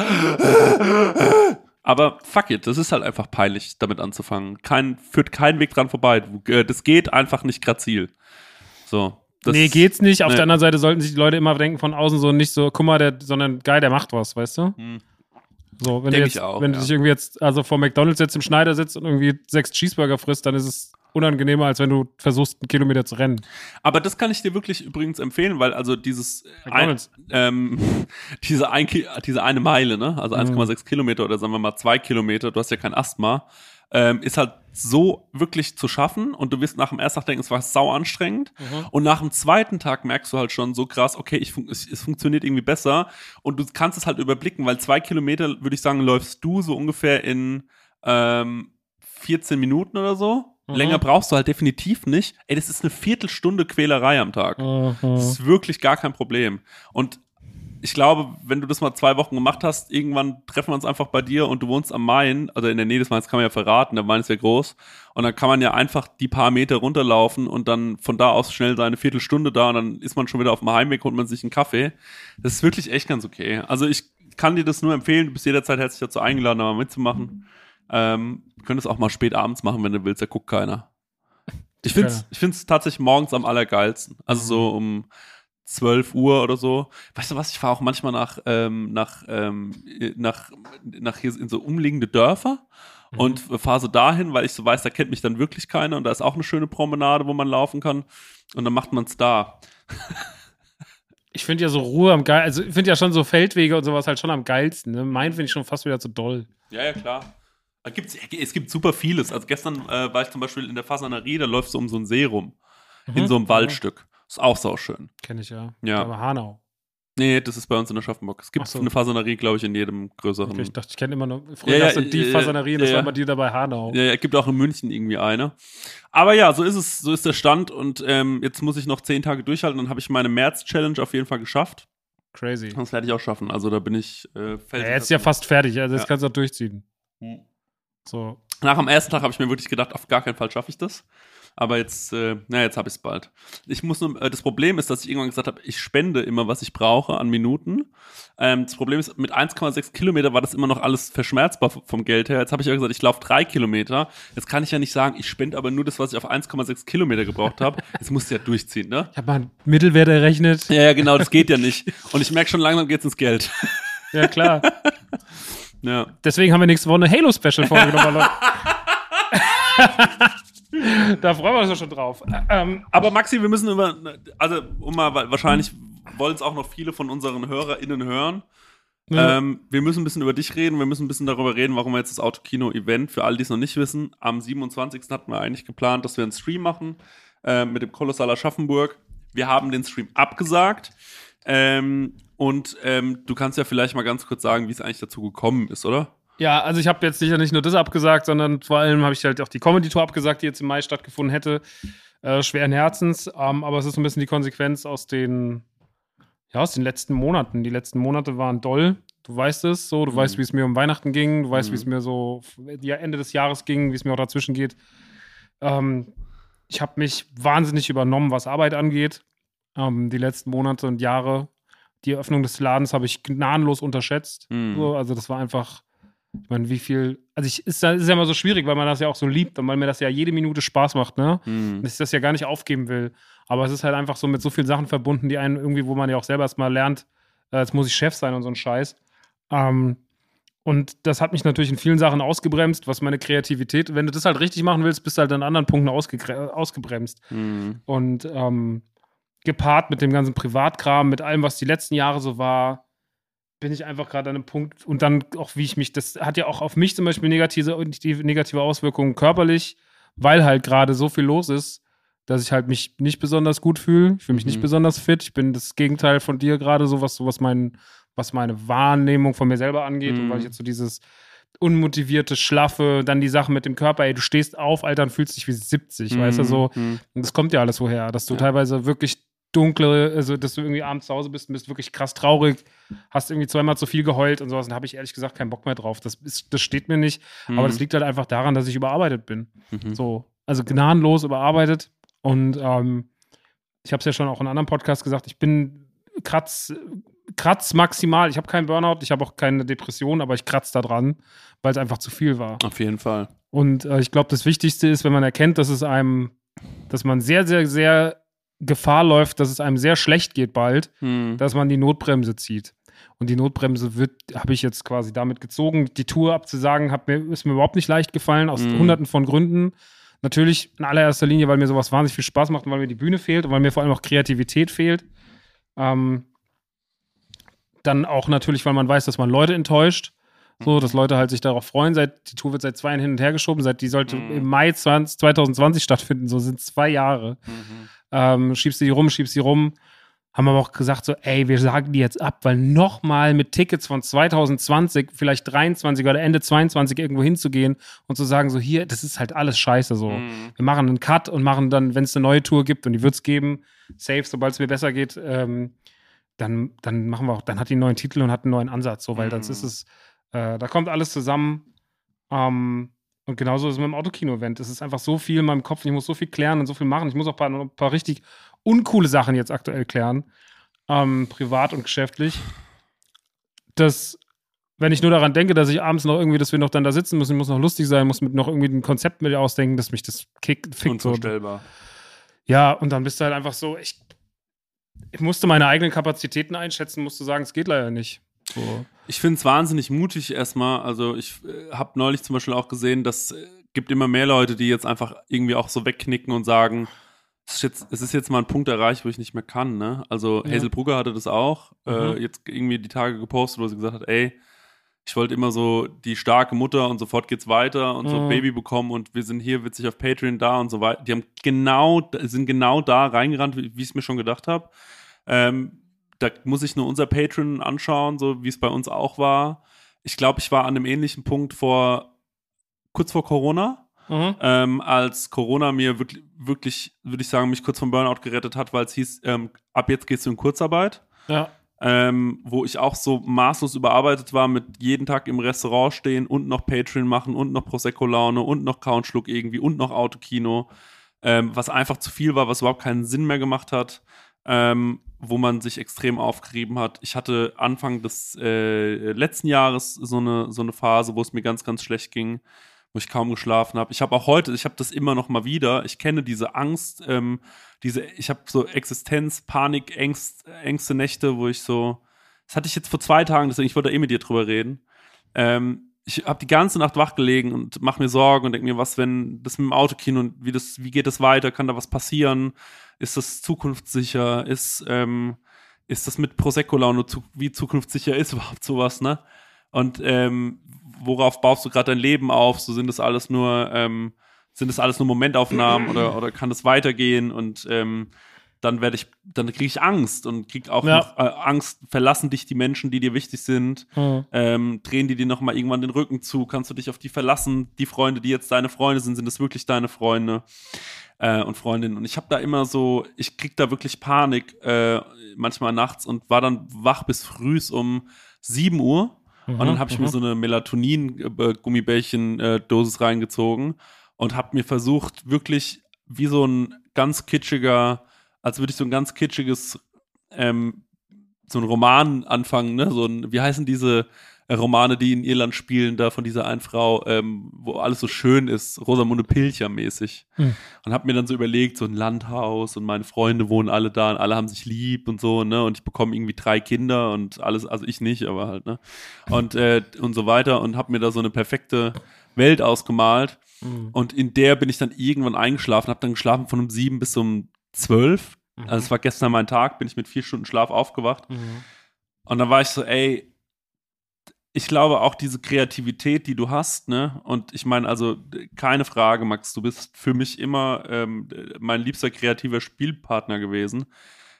Aber fuck it, das ist halt einfach peinlich, damit anzufangen. Kein, führt kein Weg dran vorbei. Äh, Das geht einfach nicht grazil. So. Das, nee, geht's nicht. Auf nee. der anderen Seite sollten sich die Leute immer denken von außen so nicht so, guck mal, der, sondern geil, der macht was, weißt du? Hm. So, wenn Denk du ich jetzt, auch, wenn ja. du dich irgendwie jetzt, also vor McDonalds jetzt im Schneider sitzt und irgendwie sechs Cheeseburger frisst, dann ist es unangenehmer, als wenn du versuchst, einen Kilometer zu rennen. Aber das kann ich dir wirklich übrigens empfehlen, weil also dieses ein, ähm, diese, ein, diese eine Meile, ne, also Mhm. 1,6 Kilometer oder sagen wir mal zwei Kilometer, du hast ja kein Asthma, ähm, ist halt so wirklich zu schaffen und du wirst nach dem ersten Tag denken, es war sau anstrengend Mhm. und nach dem zweiten Tag merkst du halt schon so krass, okay, ich fun es, es funktioniert irgendwie besser und du kannst es halt überblicken, weil zwei Kilometer, würde ich sagen, läufst du so ungefähr in ähm, 14 Minuten oder so. Mhm. Länger brauchst du halt definitiv nicht. Ey, das ist eine Viertelstunde Quälerei am Tag. Das Mhm. ist wirklich gar kein Problem. Und ich glaube, wenn du das mal zwei Wochen gemacht hast, irgendwann treffen wir uns einfach bei dir und du wohnst am Main, also in der Nähe des Mains kann man ja verraten, der Main ist ja groß. Und dann kann man ja einfach die paar Meter runterlaufen und dann von da aus schnell seine Viertelstunde da und dann ist man schon wieder auf dem Heimweg, holt man sich einen Kaffee. Das ist wirklich echt ganz okay. Also ich kann dir das nur empfehlen, du bist jederzeit herzlich dazu eingeladen, da mal mitzumachen. Ähm, du könntest auch mal spät abends machen, wenn du willst, da guckt keiner. Ich finde es Ja. ich find's tatsächlich morgens am allergeilsten. Also so um 12 Uhr oder so. Weißt du was, ich fahre auch manchmal nach, ähm, nach, ähm, nach, nach hier in so umliegende Dörfer und fahre so dahin, weil ich so weiß, da kennt mich dann wirklich keiner und da ist auch eine schöne Promenade, wo man laufen kann und dann macht man es da. Ich finde ja so Ruhe am geil, also ich finde ja schon so Feldwege und sowas halt schon am geilsten. Ne? Mein finde ich schon fast wieder zu doll. Ja, ja, klar. Da gibt's, es gibt super vieles. Also gestern äh, war ich zum Beispiel in der Fasanerie, da läufst du um so einen See rum. In so einem Waldstück. Ist auch sauschön. Kenne ich ja. Ja. Aber Hanau. Nee, das ist bei uns in Aschaffenburg. Es gibt so. eine Fasanerie, glaube ich, in jedem größeren. Okay, ich dachte, ich kenne immer nur, früher Ja, ja, so die ja, Fasanerie, das ja, war ja. immer die dabei Hanau. Ja, ja, gibt auch in München irgendwie eine. Aber ja, so ist es, so ist der Stand und ähm, jetzt muss ich noch zehn Tage durchhalten, dann habe ich meine März-Challenge auf jeden Fall geschafft. Crazy. Das werde ich auch schaffen. Also da bin ich äh, Ja, felsenfest jetzt ist ja fast fertig, also jetzt Ja. kannst du auch durchziehen. Hm. So. Nach dem ersten Tag habe ich mir wirklich gedacht, auf gar keinen Fall schaffe ich das. Aber jetzt, äh, na, jetzt habe ich es bald. Ich muss nur, äh, das Problem ist, dass ich irgendwann gesagt habe, ich spende immer, was ich brauche an Minuten. Ähm, das Problem ist, mit 1,6 Kilometer war das immer noch alles verschmerzbar vom Geld her. Jetzt habe ich ja gesagt, ich laufe drei Kilometer. Jetzt kann ich ja nicht sagen, ich spende aber nur das, was ich auf 1,6 Kilometer gebraucht habe. Jetzt musst du ja durchziehen, ne? Ich habe mal einen Mittelwert errechnet. Ja, ja, genau, das geht ja nicht. Und ich merke schon langsam geht's ins Geld. Ja, klar. Ja. Deswegen haben wir nächste Woche eine Halo-Special vorgenommen. Da freuen wir uns doch schon drauf. Ähm, Aber Maxi, wir müssen über, also um mal, weil wahrscheinlich wollen es auch noch viele von unseren HörerInnen hören. Ja. Ähm, wir müssen ein bisschen über dich reden, wir müssen ein bisschen darüber reden, warum wir jetzt das Autokino-Event, für alle, die es noch nicht wissen, am 27. hatten wir eigentlich geplant, dass wir einen Stream machen äh, mit dem Kolossal Aschaffenburg. Wir haben den Stream abgesagt. Ähm, und ähm, du kannst ja vielleicht mal ganz kurz sagen, wie es eigentlich dazu gekommen ist, oder? Ja, also ich habe jetzt sicher nicht nur das abgesagt, sondern vor allem habe ich halt auch die Comedy-Tour abgesagt, die jetzt im Mai stattgefunden hätte. Äh, schweren Herzens, ähm, aber es ist so ein bisschen die Konsequenz aus den, ja, aus den letzten Monaten. Die letzten Monate waren doll. Du weißt es so, du Mhm. weißt, wie es mir um Weihnachten ging, du weißt, Mhm. wie es mir so ja, Ende des Jahres ging, wie es mir auch dazwischen geht. Ähm, ich habe mich wahnsinnig übernommen, was Arbeit angeht. Ähm, die letzten Monate und Jahre. Die Eröffnung des Ladens habe ich gnadenlos unterschätzt. Mhm. So, also das war einfach, ich meine, wie viel, also ich, ist, ja- ist ja immer so schwierig, weil man das ja auch so liebt und weil mir das ja jede Minute Spaß macht, ne? Hm. Dass ich das ja gar nicht aufgeben will. Aber es ist halt einfach so mit so vielen Sachen verbunden, die einen irgendwie, wo man ja auch selber erstmal lernt, äh, jetzt muss ich Chef sein und so ein Scheiß. Ähm, und das hat mich natürlich in vielen Sachen ausgebremst, was meine Kreativität, wenn du das halt richtig machen willst, bist du halt an anderen Punkten ausgebremst. Hm. Und ähm, gepaart mit dem ganzen Privatkram, mit allem, was die letzten Jahre so war, bin ich einfach gerade an einem Punkt und dann auch, wie ich mich, das hat ja auch auf mich zum Beispiel negative, negative Auswirkungen körperlich, weil halt gerade so viel los ist, dass ich halt mich nicht besonders gut fühle. Ich fühle mich nicht Mhm. besonders fit. Ich bin das Gegenteil von dir gerade, so was, so was, mein, was meine Wahrnehmung von mir selber angeht und Mhm. weil ich jetzt so dieses unmotivierte, schlaffe, dann die Sache mit dem Körper, ey, du stehst auf, Alter, und fühlst dich wie 70, weißt du, so. Hm. Und das kommt ja alles woher, dass du Ja. teilweise wirklich dunkle, also dass du irgendwie abends zu Hause bist und bist wirklich krass traurig, hast irgendwie zweimal zu viel geheult und sowas. Und habe ich ehrlich gesagt keinen Bock mehr drauf. Das, ist, das steht mir nicht. Aber das liegt halt einfach daran, dass ich überarbeitet bin. Mhm. So, also gnadenlos überarbeitet. Und ähm, ich habe es ja schon auch in einem anderen Podcast gesagt, ich bin kratz, kratz maximal. Ich habe keinen Burnout, ich habe auch keine Depression, aber ich kratz da dran, weil es einfach zu viel war. Auf jeden Fall. Und äh, ich glaube, das Wichtigste ist, wenn man erkennt, dass es einem, dass man sehr, sehr, sehr Gefahr läuft, dass es einem sehr schlecht geht bald, Hm. dass man die Notbremse zieht. Und die Notbremse wird, habe ich jetzt quasi damit gezogen. Die Tour abzusagen, hat mir, ist mir überhaupt nicht leicht gefallen, aus Mhm. hunderten von Gründen. Natürlich in allererster Linie, weil mir sowas wahnsinnig viel Spaß macht und weil mir die Bühne fehlt und weil mir vor allem auch Kreativität fehlt. Ähm, dann auch natürlich, weil man weiß, dass man Leute enttäuscht. So, dass Leute halt sich darauf freuen. Seit, die Tour wird seit zwei Jahren hin und her geschoben. Seit die sollte Mhm. im Mai 20, 2020 stattfinden. So sind zwei Jahre. Mhm. Ähm, schiebst du die rum, schiebst die rum. Haben aber auch gesagt, so, ey, wir sagen die jetzt ab, weil nochmal mit Tickets von 2020, vielleicht 23 oder Ende 22 irgendwo hinzugehen und zu sagen, so, hier, das ist halt alles scheiße. So, Mhm. wir machen einen Cut und machen dann, wenn es eine neue Tour gibt und die wird es geben, safe, sobald es mir besser geht, ähm, dann, dann machen wir auch, dann hat die einen neuen Titel und hat einen neuen Ansatz, so, weil Mhm. das ist es, äh, da kommt alles zusammen. Ähm, und genauso ist es mit dem Autokino-Event. Es ist einfach so viel in meinem Kopf, ich muss so viel klären und so viel machen. Ich muss auch ein paar, ein paar richtig uncoole Sachen jetzt aktuell klären, ähm, privat und geschäftlich, dass wenn ich nur daran denke, dass ich abends noch irgendwie, dass wir noch dann da sitzen müssen, muss noch lustig sein, muss mit noch irgendwie ein Konzept mit ausdenken, dass mich das kickt, fickt so. Unvorstellbar. Ja, und dann bist du halt einfach so, ich, ich musste meine eigenen Kapazitäten einschätzen, musste sagen, es geht leider nicht. So. Ich finde es wahnsinnig mutig erstmal. Also ich äh, habe neulich zum Beispiel auch gesehen, dass äh, gibt immer mehr Leute, die jetzt einfach irgendwie auch so wegknicken und sagen, es ist jetzt, es ist jetzt mal ein Punkt erreicht, wo ich nicht mehr kann. Ne? Also Ja. Hazel Brugger hatte das auch äh, Mhm. jetzt irgendwie die Tage gepostet, wo sie gesagt hat, ey, ich wollte immer so die starke Mutter und sofort geht's weiter und so Mhm. Baby bekommen und wir sind hier witzig auf Patreon da und so weiter. Die haben genau, sind genau da reingerannt, wie wie ich es mir schon gedacht habe. Ähm, da muss ich nur unser Patreon anschauen, so wie es bei uns auch war. Ich glaube, ich war an einem ähnlichen Punkt vor kurz vor Corona, Mhm. ähm, als Corona mir wirklich, wirklich, würde ich sagen, mich kurz vom Burnout gerettet hat, weil es hieß, ähm, ab jetzt gehst du in Kurzarbeit. Ja. Ähm, wo ich auch so maßlos überarbeitet war mit jeden Tag im Restaurant stehen und noch Patreon machen und noch Prosecco-Laune und noch Countschluck irgendwie und noch Autokino. ähm, was einfach zu viel war, was überhaupt keinen Sinn mehr gemacht hat, ähm, wo man sich extrem aufgerieben hat. Ich hatte Anfang des äh, letzten Jahres so eine, so eine Phase, wo es mir ganz, ganz schlecht ging, wo ich kaum geschlafen habe. Ich habe auch heute, ich habe das immer noch mal wieder. Ich kenne diese Angst, ähm, diese, ich habe so Existenz, Panik, Ängst, Ängste, Nächte, wo ich so, das hatte ich jetzt vor zwei Tagen, deswegen ich wollte eh mit dir drüber reden. Ähm, ich habe die ganze Nacht wach gelegen und mache mir Sorgen und denke mir, was, wenn das mit dem Autokino und wie das, wie geht das weiter? Kann da was passieren? Ist das zukunftssicher? Ist, ähm, ist das mit Prosecco-Laune, zu, wie zukunftssicher ist überhaupt sowas, ne? Und ähm, worauf baust du gerade dein Leben auf? So sind das alles nur, ähm, sind das alles nur Momentaufnahmen oder, oder kann das weitergehen? Und ähm, dann werde ich, dann kriege ich Angst und krieg auch Ja. noch äh, Angst, verlassen dich die Menschen, die dir wichtig sind, Mhm. ähm, drehen die dir noch mal irgendwann den Rücken zu, kannst du dich auf die verlassen, die Freunde, die jetzt deine Freunde sind, sind das wirklich deine Freunde äh, und Freundinnen? Und ich habe da immer so, ich krieg da wirklich Panik äh, manchmal nachts und war dann wach bis frühs um 7 Uhr. Und dann habe ich mir so eine Melatonin-Gummibärchen-Dosis reingezogen und habe mir versucht, wirklich wie so ein ganz kitschiger, als würde ich so ein ganz kitschiges, ähm, so ein Roman anfangen, ne? So ein, wie heißen diese äh, Romane, die in Irland spielen, da von dieser einen Frau, ähm, wo alles so schön ist, Rosamunde Pilcher mäßig. Hm. Und habe mir dann so überlegt, so ein Landhaus und meine Freunde wohnen alle da und alle haben sich lieb und so, ne? Und ich bekomme irgendwie drei Kinder und alles, also ich nicht, aber halt, ne? Und, äh, und so weiter und habe mir da so eine perfekte Welt ausgemalt. Mhm. Und in der bin ich dann irgendwann eingeschlafen, habe dann geschlafen von um sieben bis um zwölf. Also es war gestern mein Tag, bin ich mit vier Stunden Schlaf aufgewacht. Mhm. Und dann war ich so, ey, ich glaube auch diese Kreativität, die du hast, ne? Und ich meine, also keine Frage, Max, du bist für mich immer ähm, mein liebster kreativer Spielpartner gewesen.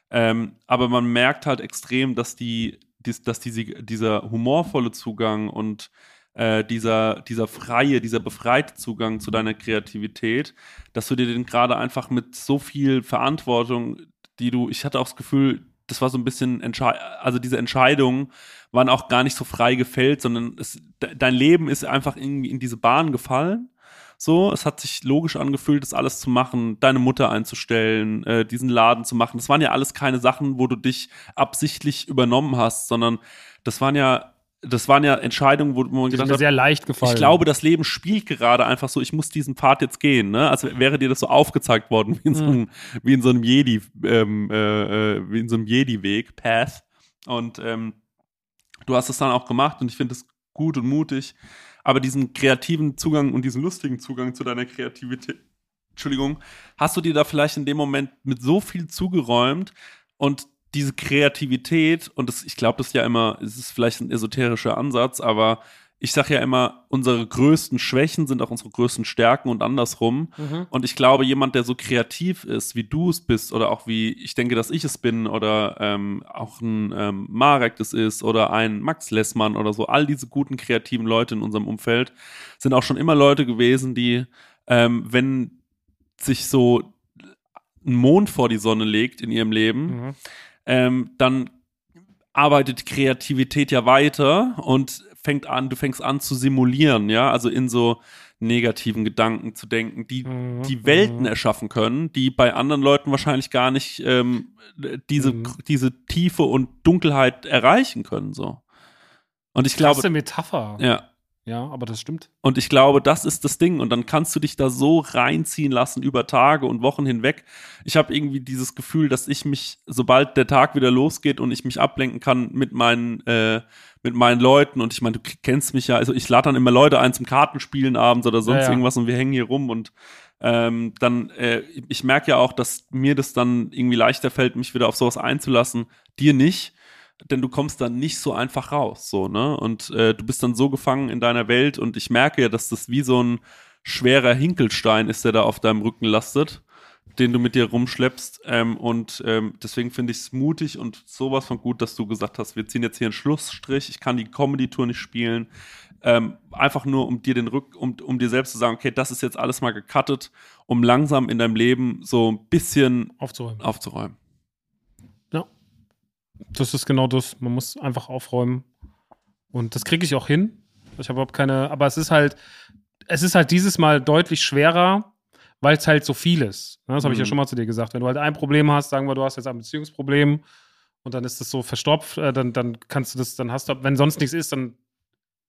Ähm, aber man merkt halt extrem, dass die, dies, dass diese, dieser humorvolle Zugang und äh, dieser, dieser freie, dieser befreite Zugang zu deiner Kreativität, dass du dir den gerade einfach mit so viel Verantwortung, die du, ich hatte auch das Gefühl, das war so ein bisschen, also diese Entscheidungen waren auch gar nicht so frei gefällt, sondern es, de dein Leben ist einfach irgendwie in diese Bahn gefallen. So, es hat sich logisch angefühlt, das alles zu machen, deine Mutter einzustellen, äh, diesen Laden zu machen. Das waren ja alles keine Sachen, wo du dich absichtlich übernommen hast, sondern das waren ja, das waren ja Entscheidungen, wo, man Die sind gedacht hat, sehr leicht gefallen. ich glaube, das Leben spielt gerade einfach so, ich muss diesen Pfad jetzt gehen, ne? Als wäre dir das so aufgezeigt worden, wie in so Mhm. einem, wie in so einem Jedi, ähm, äh, äh, wie in so einem Jedi-Weg, Path. Und ähm, du hast es dann auch gemacht und ich finde es gut und mutig. Aber diesen kreativen Zugang und diesen lustigen Zugang zu deiner Kreativität, Entschuldigung, hast du dir da vielleicht in dem Moment mit so viel zugeräumt und diese Kreativität, und das, ich glaube, das ist ja immer, es ist vielleicht ein esoterischer Ansatz, aber ich sage ja immer, unsere größten Schwächen sind auch unsere größten Stärken und andersrum. Mhm. Und ich glaube, jemand, der so kreativ ist, wie du es bist, oder auch wie ich denke, dass ich es bin, oder ähm, auch ein ähm, Marek das ist, oder ein Max Lessmann oder so, all diese guten kreativen Leute in unserem Umfeld sind auch schon immer Leute gewesen, die, ähm, wenn sich so ein Mond vor die Sonne legt in ihrem Leben, Mhm. Ähm, dann arbeitet Kreativität ja weiter und fängt an, du fängst an zu simulieren, ja, also in so negativen Gedanken zu denken, die Mhm. die Welten Mhm. erschaffen können, die bei anderen Leuten wahrscheinlich gar nicht ähm, diese, Mhm. diese Tiefe und Dunkelheit erreichen können, so. Und ich glaube, Klasse Metapher. ja, Ja, aber das stimmt. und ich glaube, das ist das Ding. Und dann kannst du dich da so reinziehen lassen über Tage und Wochen hinweg. Ich habe irgendwie dieses Gefühl, dass ich mich, sobald der Tag wieder losgeht und ich mich ablenken kann mit meinen, äh, mit meinen Leuten und ich meine, du kennst mich ja, also ich lade dann immer Leute ein zum Kartenspielen abends oder sonst Ja, ja. irgendwas und wir hängen hier rum und ähm, dann, äh, ich merke ja auch, dass mir das dann irgendwie leichter fällt, mich wieder auf sowas einzulassen. Dir nicht denn du kommst dann nicht so einfach raus, so, ne? Und äh, du bist dann so gefangen in deiner Welt und ich merke ja, dass das wie so ein schwerer Hinkelstein ist, der da auf deinem Rücken lastet, den du mit dir rumschleppst. Ähm, und ähm, deswegen finde ich es mutig und sowas von gut, dass du gesagt hast, wir ziehen jetzt hier einen Schlussstrich, ich kann die Comedy-Tour nicht spielen. Ähm, einfach nur, um dir den Rück, um, um dir selbst zu sagen, okay, das ist jetzt alles mal gecuttet, um langsam in deinem Leben so ein bisschen Aufzuräumen. aufzuräumen. Das ist genau das. Man muss einfach aufräumen. Und das kriege ich auch hin. Ich habe überhaupt keine, aber es ist halt, es ist halt dieses Mal deutlich schwerer, weil es halt so viel ist. Ne? Das habe ich ja Mhm. schon mal zu dir gesagt. Wenn du halt ein Problem hast, sagen wir, du hast jetzt ein Beziehungsproblem und dann ist das so verstopft, äh, dann, dann kannst du das, dann hast du, wenn sonst nichts ist, dann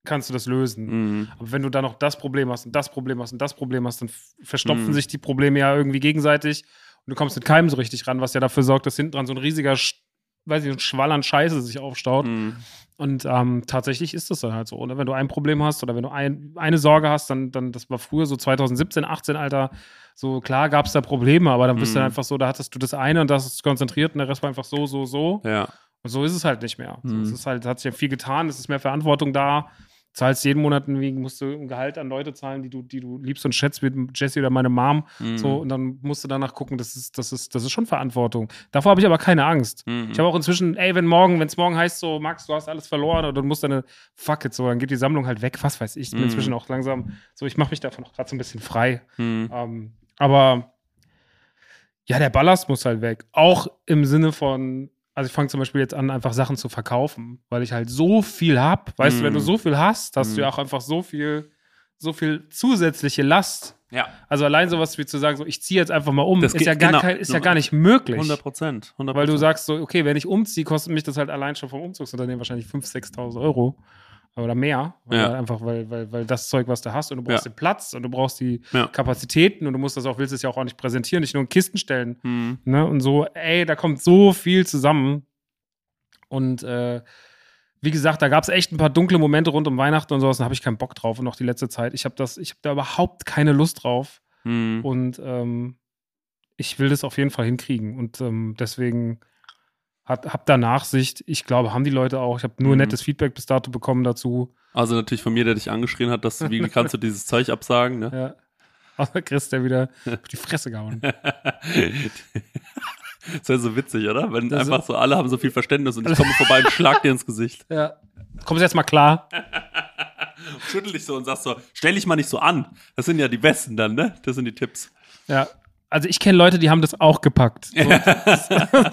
kannst du das lösen. Mhm. Aber wenn du dann noch das Problem hast und das Problem hast und das Problem hast, dann verstopfen Mhm. sich die Probleme ja irgendwie gegenseitig und du kommst mit keinem so richtig ran, was ja dafür sorgt, dass hinten dran so ein riesiger, weiß ich, ein Schwall an Scheiße sich aufstaut. Mhm. Und ähm, tatsächlich ist das dann halt so. Oder wenn du ein Problem hast oder wenn du ein, eine Sorge hast, dann, dann, das war früher so 2017, 18, Alter, so klar gab es da Probleme, aber dann bist du Mhm. dann einfach so, da hattest du das eine und das ist konzentriert und der Rest war einfach so, so, so. Ja. Und so ist es halt nicht mehr. So, Mhm. es ist halt, hat sich ja viel getan, es ist mehr Verantwortung da. Zahlst jeden Monat irgendwie, musst du ein Gehalt an Leute zahlen, die du, die du liebst und schätzt, wie Jesse oder meine Mom. Mhm. So, und dann musst du danach gucken, das ist, das ist, das ist schon Verantwortung. Davor habe ich aber keine Angst. Mhm. Ich habe auch inzwischen, ey, wenn morgen, wenn es morgen heißt, so, Max, du hast alles verloren oder du musst deine, fuck it, so, dann geht die Sammlung halt weg, was weiß ich. Ich bin Mhm. inzwischen auch langsam, so, ich mache mich davon auch gerade so ein bisschen frei. Mhm. Ähm, aber ja, der Ballast muss halt weg. Auch im Sinne von, also ich fange zum Beispiel jetzt an, einfach Sachen zu verkaufen, weil ich halt so viel hab. Weißt du, wenn du Mhm. so viel hast, hast du Mhm. ja auch einfach so viel, so viel zusätzliche Last. Ja, Also allein sowas wie zu sagen, so ich ziehe jetzt einfach mal um, Das ist ja gar genau. kein, ist ja gar nicht möglich. 100 Prozent. Weil du sagst so, okay, wenn ich umziehe, kostet mich das halt allein schon vom Umzugsunternehmen wahrscheinlich 5.000, 6.000 Euro oder mehr. Ja. Einfach weil, weil, weil das Zeug, was du hast und du brauchst Ja. den Platz und du brauchst die Ja. Kapazitäten und du musst das auch, willst es ja auch nicht präsentieren, nicht nur in Kisten stellen. Mhm. Ne? Und so, ey, da kommt so viel zusammen. Und äh, wie gesagt, da gab es echt ein paar dunkle Momente rund um Weihnachten und sowas, da habe ich keinen Bock drauf und auch die letzte Zeit. Ich habe das, ich habe da überhaupt keine Lust drauf. Mhm. Und ähm, ich will das auf jeden Fall hinkriegen. Und ähm, deswegen hat, hab da Nachsicht. Ich glaube, haben die Leute auch. Ich habe nur Mhm. nettes Feedback bis dato bekommen dazu. Also natürlich von mir, der dich angeschrien hat, dass wie kannst du dieses Zeug absagen, ne? Ja. Außer Chris, der wieder auf die Fresse gehauen. Das wäre so witzig, oder? Wenn Das einfach so alle haben so viel Verständnis und ich komme vorbei und schlag dir ins Gesicht. Ja. Kommst jetzt mal klar. Schüttel dich so und sagst so, stell dich mal nicht so an. Das sind ja die Besten dann, ne? Das sind die Tipps. Ja. Also ich kenne Leute, die haben das auch gepackt. So,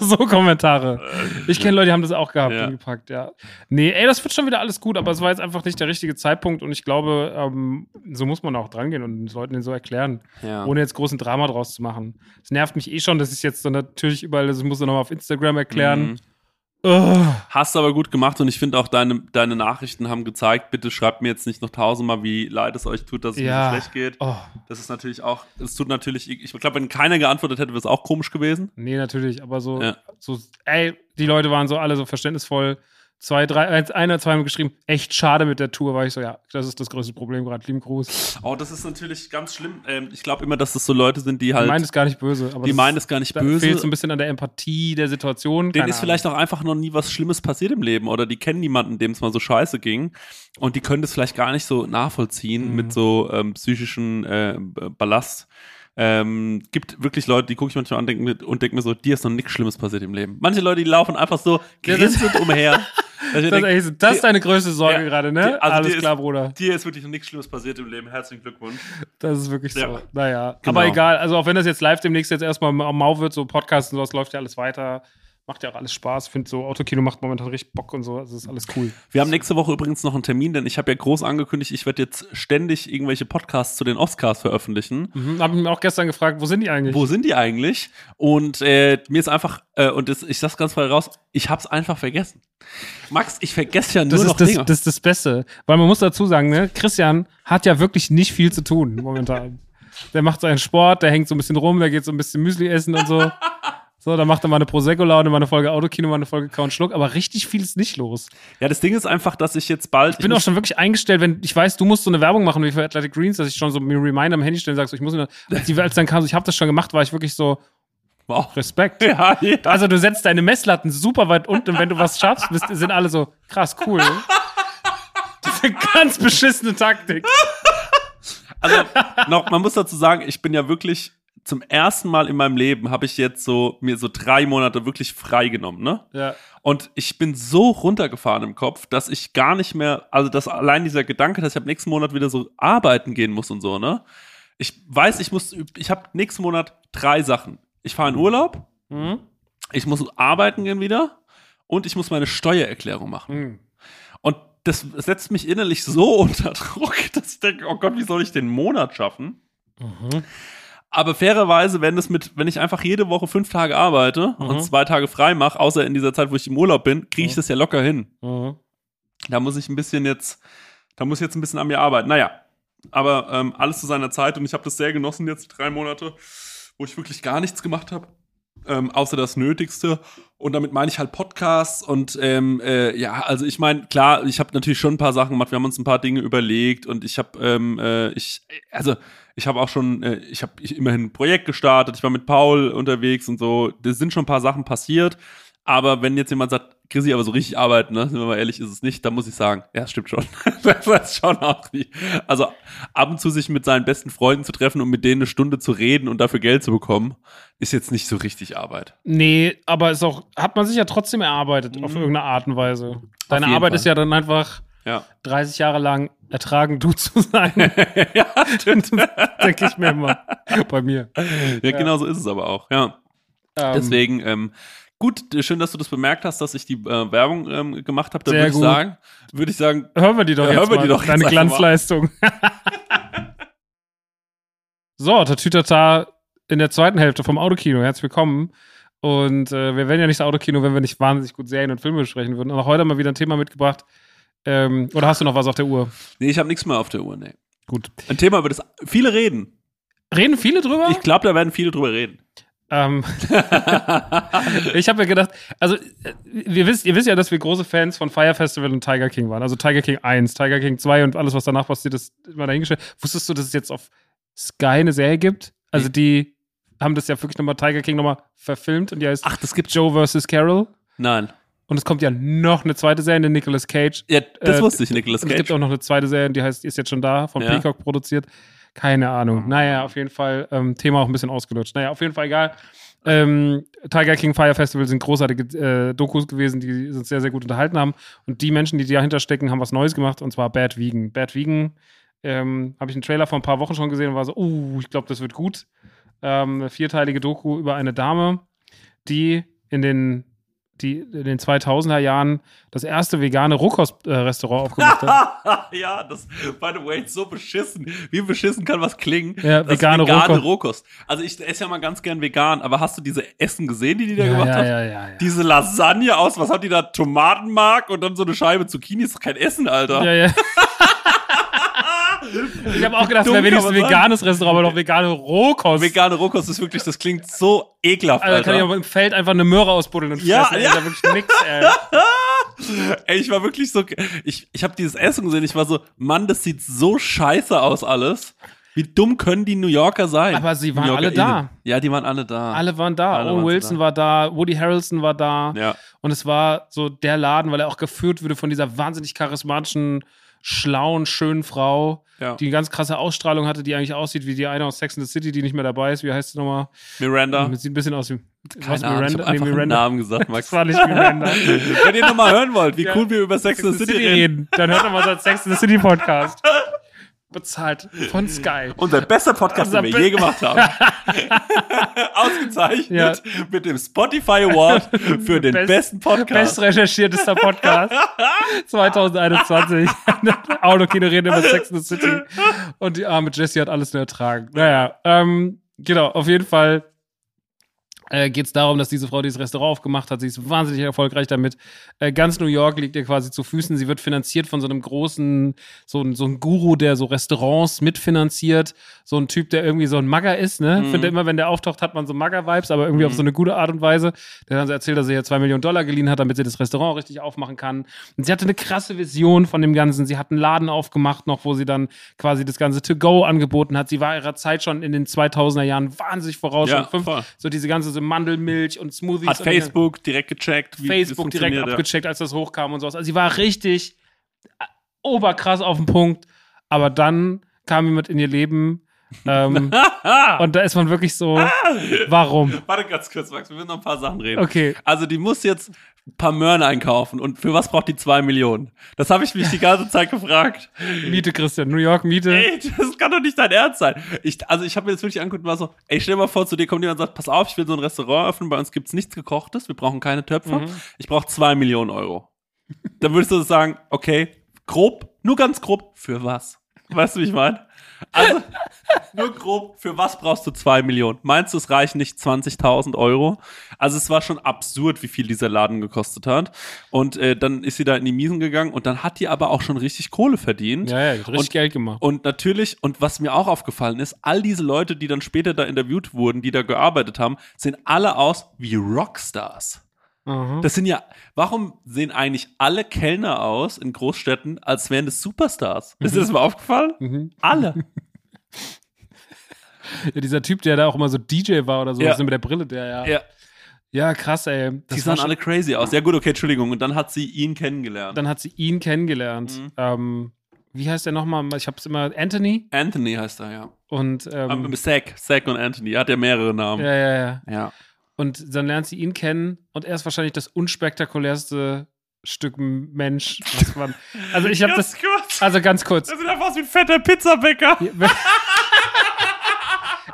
so Kommentare. Ich kenne Leute, die haben das auch gehabt Ja. und gepackt, ja. Nee, ey, das wird schon wieder alles gut, aber es war jetzt einfach nicht der richtige Zeitpunkt und ich glaube, ähm, so muss man auch drangehen und den Leuten den so erklären, Ja. ohne jetzt großen Drama draus zu machen. Es nervt mich eh schon, dass ich jetzt so natürlich überall, das muss ich nochmal auf Instagram erklären. Mhm. Ugh. Hast du aber gut gemacht und ich finde auch deine, deine Nachrichten haben gezeigt, bitte schreibt mir jetzt nicht noch tausendmal, wie leid es euch tut, dass es Ja. mir so schlecht geht. Oh, Das ist natürlich auch, es tut natürlich, ich glaube, wenn keiner geantwortet hätte, wäre es auch komisch gewesen. nee, natürlich, aber so, Ja. so, ey, die Leute waren so alle so verständnisvoll. Zwei, drei, eins, einer, zwei haben geschrieben, echt schade mit der Tour, war ich so, ja, das ist das größte Problem gerade, lieben Gruß. Oh, das ist natürlich ganz schlimm. Ähm, ich glaube immer, dass das so Leute sind, die halt, meine es gar nicht böse, aber die meinen es gar nicht da böse. fehlt so ein bisschen an der Empathie der Situation. Denen ist vielleicht auch einfach noch nie was Schlimmes passiert im Leben oder die kennen niemanden, dem es mal so scheiße ging und die können das vielleicht gar nicht so nachvollziehen Mhm. mit so ähm, psychischen äh, Ballast. Ähm, gibt wirklich Leute, die gucke ich manchmal an denk, und denke mir so, dir ist noch nichts Schlimmes passiert im Leben. Manche Leute, die laufen einfach so grinsend umher. Das, denk, ist das ist deine größte Sorge Ja, gerade, ne? die- also Alles klar, ist- Bruder. dir ist wirklich noch nichts Schlimmes passiert im Leben. Herzlichen Glückwunsch. Das ist wirklich so. Ja. Naja. Genau. Aber egal, also auch wenn das jetzt live demnächst jetzt erstmal am Mau wird, so Podcasts und sowas, läuft ja alles weiter. Macht ja auch alles Spaß. Ich finde so Autokino macht momentan richtig Bock und so. Also ist alles cool. Wir haben nächste Woche übrigens noch einen Termin, denn ich habe ja groß angekündigt, ich werde jetzt ständig irgendwelche Podcasts zu den Oscars veröffentlichen. Mhm. Hab ich mir auch gestern gefragt, wo sind die eigentlich? Wo sind die eigentlich? Und äh, mir ist einfach, äh, und das, ich sag's ganz frei raus, ich hab's einfach vergessen. Max, ich vergesse ja nur das noch ist das, Dinge. das ist das Beste. Weil man muss dazu sagen, ne, Christian hat ja wirklich nicht viel zu tun momentan. der macht seinen Sport, der hängt so ein bisschen rum, der geht so ein bisschen Müsli essen und so. So, dann macht er mal eine Prosecco-Laune, mal eine Folge Autokino, mal eine Folge Kauen Schluck, aber richtig viel ist nicht los. ja, das Ding ist einfach, dass ich jetzt bald. Ich bin auch schon wirklich eingestellt, wenn ich weiß, du musst so eine Werbung machen wie für Athletic Greens, dass ich schon so mir Reminder am Handy stellen sage, so, ich muss mir, als die als dann kam, so, ich habe das schon gemacht, war ich wirklich so wow. Respekt. Ja, ja. Also du setzt deine Messlatten super weit unten und wenn du was schaffst, bist, sind alle so krass cool. Das ist eine ganz beschissene Taktik. Also, noch, man muss dazu sagen, ich bin ja wirklich zum ersten Mal in meinem Leben habe ich jetzt so mir so drei Monate wirklich frei genommen, ne? Ja. Und ich bin so runtergefahren im Kopf, dass ich gar nicht mehr, also dass allein dieser Gedanke, dass ich ab nächsten Monat wieder so arbeiten gehen muss und so, ne? Ich weiß, ich muss, ich habe nächsten Monat drei Sachen. Ich fahre in Urlaub, Mhm. ich muss arbeiten gehen wieder und ich muss meine Steuererklärung machen. Mhm. Und das setzt mich innerlich so unter Druck, dass ich denke, oh Gott, wie soll ich den Monat schaffen? Mhm. Aber fairerweise, wenn es mit, wenn ich einfach jede Woche fünf Tage arbeite Mhm. und zwei Tage frei mache, außer in dieser Zeit, wo ich im Urlaub bin, kriege ich Mhm. das ja locker hin. Mhm. Da muss ich ein bisschen jetzt, da muss ich jetzt ein bisschen an mir arbeiten. Naja, aber ähm, alles zu seiner Zeit und ich habe das sehr genossen jetzt, drei Monate, wo ich wirklich gar nichts gemacht habe. Ähm, außer das Nötigste. Und damit meine ich halt Podcasts und ähm, äh, ja, also ich meine, klar, ich habe natürlich schon ein paar Sachen gemacht, wir haben uns ein paar Dinge überlegt und ich habe, ähm, äh, ich, also ich habe auch schon, äh, ich habe immerhin ein Projekt gestartet, ich war mit Paul unterwegs und so, da sind schon ein paar Sachen passiert, aber wenn jetzt jemand sagt, Chrissy, aber so richtig arbeiten, ne, sind wir mal ehrlich, ist es nicht, dann muss ich sagen, ja, stimmt schon. das weiß schon auch nicht. Also ab und zu sich mit seinen besten Freunden zu treffen und mit denen eine Stunde zu reden und dafür Geld zu bekommen, ist jetzt nicht so richtig Arbeit. Nee, aber ist auch, hat man sich ja trotzdem erarbeitet auf Mhm. irgendeine Art und Weise. Deine Arbeit Fall. ist ja dann einfach Ja. 30 Jahre lang ertragen, du zu sein. ja, Denke ich mir immer. Bei mir. ja, genau so ist es aber auch. Ja. Ähm, Deswegen, ähm, gut, schön, dass du das bemerkt hast, dass ich die äh, Werbung ähm, gemacht habe. Da Sehr würde ich gut. sagen, würde ich sagen, Hören wir die doch Ja, jetzt hören wir die doch Deine. Glanzleistung. so, Tatütata in der zweiten Hälfte vom Autokino. Herzlich willkommen. Und äh, wir wären ja nicht das Autokino, wenn wir nicht wahnsinnig gut Serien und Filme besprechen würden. Und auch heute mal wieder ein Thema mitgebracht. Ähm, oder hast du noch was auf der Uhr? nee, ich habe nichts mehr auf der Uhr, nee. Gut. Ein Thema, über das viele reden. Reden viele drüber? Ich glaube, da werden viele drüber reden. Ähm, ich habe mir gedacht, also äh, wir wisst, ihr wisst ja, dass wir große Fans von Fire Festival und Tiger King waren. Also Tiger King 1, Tiger King 2 und alles, was danach passiert ist, immer dahingestellt. Wusstest du, dass es jetzt auf Sky eine Serie gibt? Also die haben das ja wirklich nochmal Tiger King nochmal verfilmt und die heißt Ach, das gibt's. Joe vs. Carol. Nein. Und es kommt ja noch eine zweite Serie, eine Nicolas Cage. Ja, das Äh, wusste ich, Nicolas Und es gibt Cage. auch noch eine zweite Serie, die heißt, ist jetzt schon da, von Ja. Peacock produziert. Keine Ahnung. Naja, auf jeden Fall, ähm, Thema auch ein bisschen ausgelutscht. Naja, auf jeden Fall egal. Ähm, Tiger King Fire Festival sind großartige äh, Dokus gewesen, die uns sehr, sehr gut unterhalten haben. Und die Menschen, die dahinter stecken, haben was Neues gemacht, und zwar Bad Vegan. Bad Vegan ähm, habe ich einen Trailer vor ein paar Wochen schon gesehen und war so, uh, ich glaube, das wird gut. Ähm, eine vierteilige Doku über eine Dame, die in den, die in den 2000er Jahren das erste vegane Rohkost-Restaurant aufgemacht hat. ja, das, by the way, so beschissen. Wie beschissen kann was klingen? Ja, Das vegane Rohkost. Rohkost. Also ich esse ja mal ganz gern vegan, aber hast du diese Essen gesehen, die die da Ja, gemacht ja, hat? ja, ja, ja. Diese Lasagne aus, was hat die da? Tomatenmark und dann so eine Scheibe Zucchini. Ist doch kein Essen, Alter. Ja, ja. Ich habe auch gedacht, es wäre wenigstens ein veganes Restaurant, aber noch vegane Rohkost. Vegane Rohkost ist wirklich, das klingt so ekelhaft, Alter, kann ich aber im Feld einfach eine Möhre ausbuddeln und fressen. Ja, ey, ja. Ja wirklich nix, ey. Ey, ich war wirklich so, ich, ich habe dieses Essen gesehen, ich war so, Mann, das sieht so scheiße aus alles. Wie dumm können die New Yorker sein? Aber sie waren alle da. Ja, die waren alle da. Alle waren da. Alle Owen waren Wilson da. war da, Woody Harrelson war da. Ja. Und es war so der Laden, weil er auch geführt wurde von dieser wahnsinnig charismatischen, schlauen, schönen Frau, Ja. die eine ganz krasse Ausstrahlung hatte, die eigentlich aussieht wie die eine aus Sex and the City, die nicht mehr dabei ist. Wie heißt sie nochmal? Miranda. Sieht ein bisschen aus wie Keine Ahnung, ich hab einfach einen Miranda. Namen gesagt, Max. Das war nicht Miranda. Wenn ihr nochmal hören wollt, wie Ja. cool wir über Sex and the City reden. Dann hört doch mal unseren Sex and the City Podcast. Bezahlt von Sky. Unser bester Podcast, Unser den wir je gemacht haben. Ausgezeichnet Ja. mit dem Spotify Award für den Best- besten Podcast. Best recherchiertester Podcast 2021. Autokino reden über Sex and the City. Und die arme Jessie hat alles nur ertragen. Naja, ähm, genau, auf jeden Fall äh, geht es darum, dass diese Frau dieses Restaurant aufgemacht hat. Sie ist wahnsinnig erfolgreich damit. Äh, ganz New York liegt ihr quasi zu Füßen. Sie wird finanziert von so einem großen, so so ein Guru, der so Restaurants mitfinanziert. So ein Typ, der irgendwie so ein Magger ist, ne? Mhm. Finde immer, wenn der auftaucht, hat man so Magger-Vibes, aber irgendwie auf so eine gute Art und Weise. Der hat dann so erzählt, dass er ihr zwei Millionen Dollar geliehen hat, damit sie das Restaurant richtig aufmachen kann. Und sie hatte eine krasse Vision von dem Ganzen. Sie hat einen Laden aufgemacht noch, wo sie dann quasi das Ganze To-Go angeboten hat. Sie war ihrer Zeit schon in den 2000er Jahren wahnsinnig voraus. Ja, fünf, so diese ganze so Mandelmilch und Smoothies. Hat und Facebook direkt gecheckt, wie Facebook direkt abgecheckt, als das hochkam und sowas. Also sie war richtig äh, oberkrass auf den Punkt. Aber dann kam jemand in ihr Leben ähm, und da ist man wirklich so, warum? Warte ganz kurz, Max, wir müssen noch ein paar Sachen reden. Okay. Also die muss jetzt ein paar Möhren einkaufen und für was braucht die zwei Millionen? Das habe ich mich die ganze Zeit gefragt. Miete, Christian, New York Miete. Ey, das kann doch nicht dein Ernst sein. Ich, also ich habe mir jetzt wirklich angeguckt und war so, ey, stell dir mal vor, zu dir kommt jemand und sagt, pass auf, ich will so ein Restaurant öffnen, bei uns gibt's nichts gekochtes, wir brauchen keine Töpfe, Mhm. ich brauche zwei Millionen Euro. Dann würdest du sagen, okay, grob, nur ganz grob, für was? Weißt du, wie ich meine? Also, nur grob, für was brauchst du zwei Millionen? Meinst du, es reichen nicht 20.000 Euro? Also, es war schon absurd, wie viel dieser Laden gekostet hat. Und äh, dann ist sie da in die Miesen gegangen und dann hat die aber auch schon richtig Kohle verdient. Ja, ja, richtig und, Geld gemacht. Und natürlich, und was mir auch aufgefallen ist, all diese Leute, die dann später da interviewt wurden, die da gearbeitet haben, sehen alle aus wie Rockstars. Mhm. Das sind ja, warum sehen eigentlich alle Kellner aus in Großstädten, als wären das Superstars? Ist dir das mal aufgefallen? Mhm. Alle. Ja, dieser Typ, der da auch immer so DJ war oder so, Ja. mit der Brille, der ja. Ja, Ja, krass, ey. die Das war sahen alle crazy aus. Ja gut, okay, Entschuldigung. Und dann hat sie ihn kennengelernt. dann hat sie ihn kennengelernt. Mhm. Ähm, wie heißt der nochmal? Ich hab's immer Anthony Anthony heißt er, ja. und ähm, Ähm, Zack, Zack und Anthony. Er hat ja mehrere Namen. ja, ja, ja. Ja. Und dann lernt sie ihn kennen und er ist wahrscheinlich das unspektakulärste Stück Mensch, was man. Also ich habe das. kurz. Also ganz kurz. Das sieht einfach aus wie ein fetter Pizzabäcker.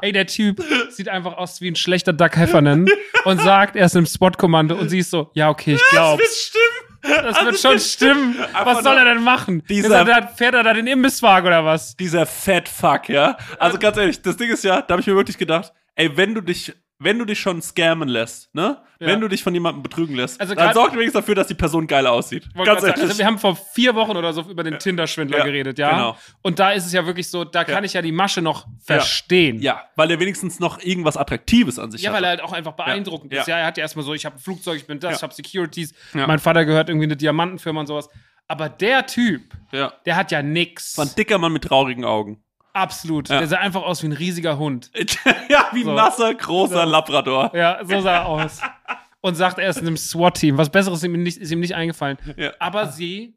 Ey, der Typ sieht einfach aus wie ein schlechter Duck Heffernan und sagt, er ist im Spot-Kommando und sie ist so, ja, okay, ich Das glaub's. wird stimmen. Das Also wird schon das- stimmen. Was soll er denn machen? Dieser- er fährt er da den Imbisswagen oder was? Dieser Fat Fuck, ja. Also ganz ehrlich, das Ding ist ja, da habe ich mir wirklich gedacht, ey, wenn du dich, wenn du dich schon scammen lässt, ne? Ja. Wenn du dich von jemandem betrügen lässt, Also dann grad- sorg wenigstens dafür, dass die Person geil aussieht. Ganz ehrlich. Also wir haben vor vier Wochen oder so über den Tinder-Schwindler Ja, geredet, ja. genau. Und da ist es ja wirklich so, da kann ich ja die Masche noch verstehen. ja, weil er wenigstens noch irgendwas Attraktives an sich Ja, hat. weil er halt auch einfach beeindruckend Ja. ist. Ja, er hat ja erstmal so, ich habe ein Flugzeug, ich bin das, Ja. ich habe Securities, Ja. mein Vater gehört irgendwie eine Diamantenfirma und sowas. Aber der Typ, ja. der hat ja nix. War ein dicker Mann mit traurigen Augen. Absolut. Ja. Der sah einfach aus wie ein riesiger Hund. ja, wie ein So. nasser, großer Labrador. Ja, so sah er aus. Und sagt, er ist in einem SWAT-Team. Was Besseres ist ihm nicht, ist ihm nicht eingefallen. Ja. Aber sie,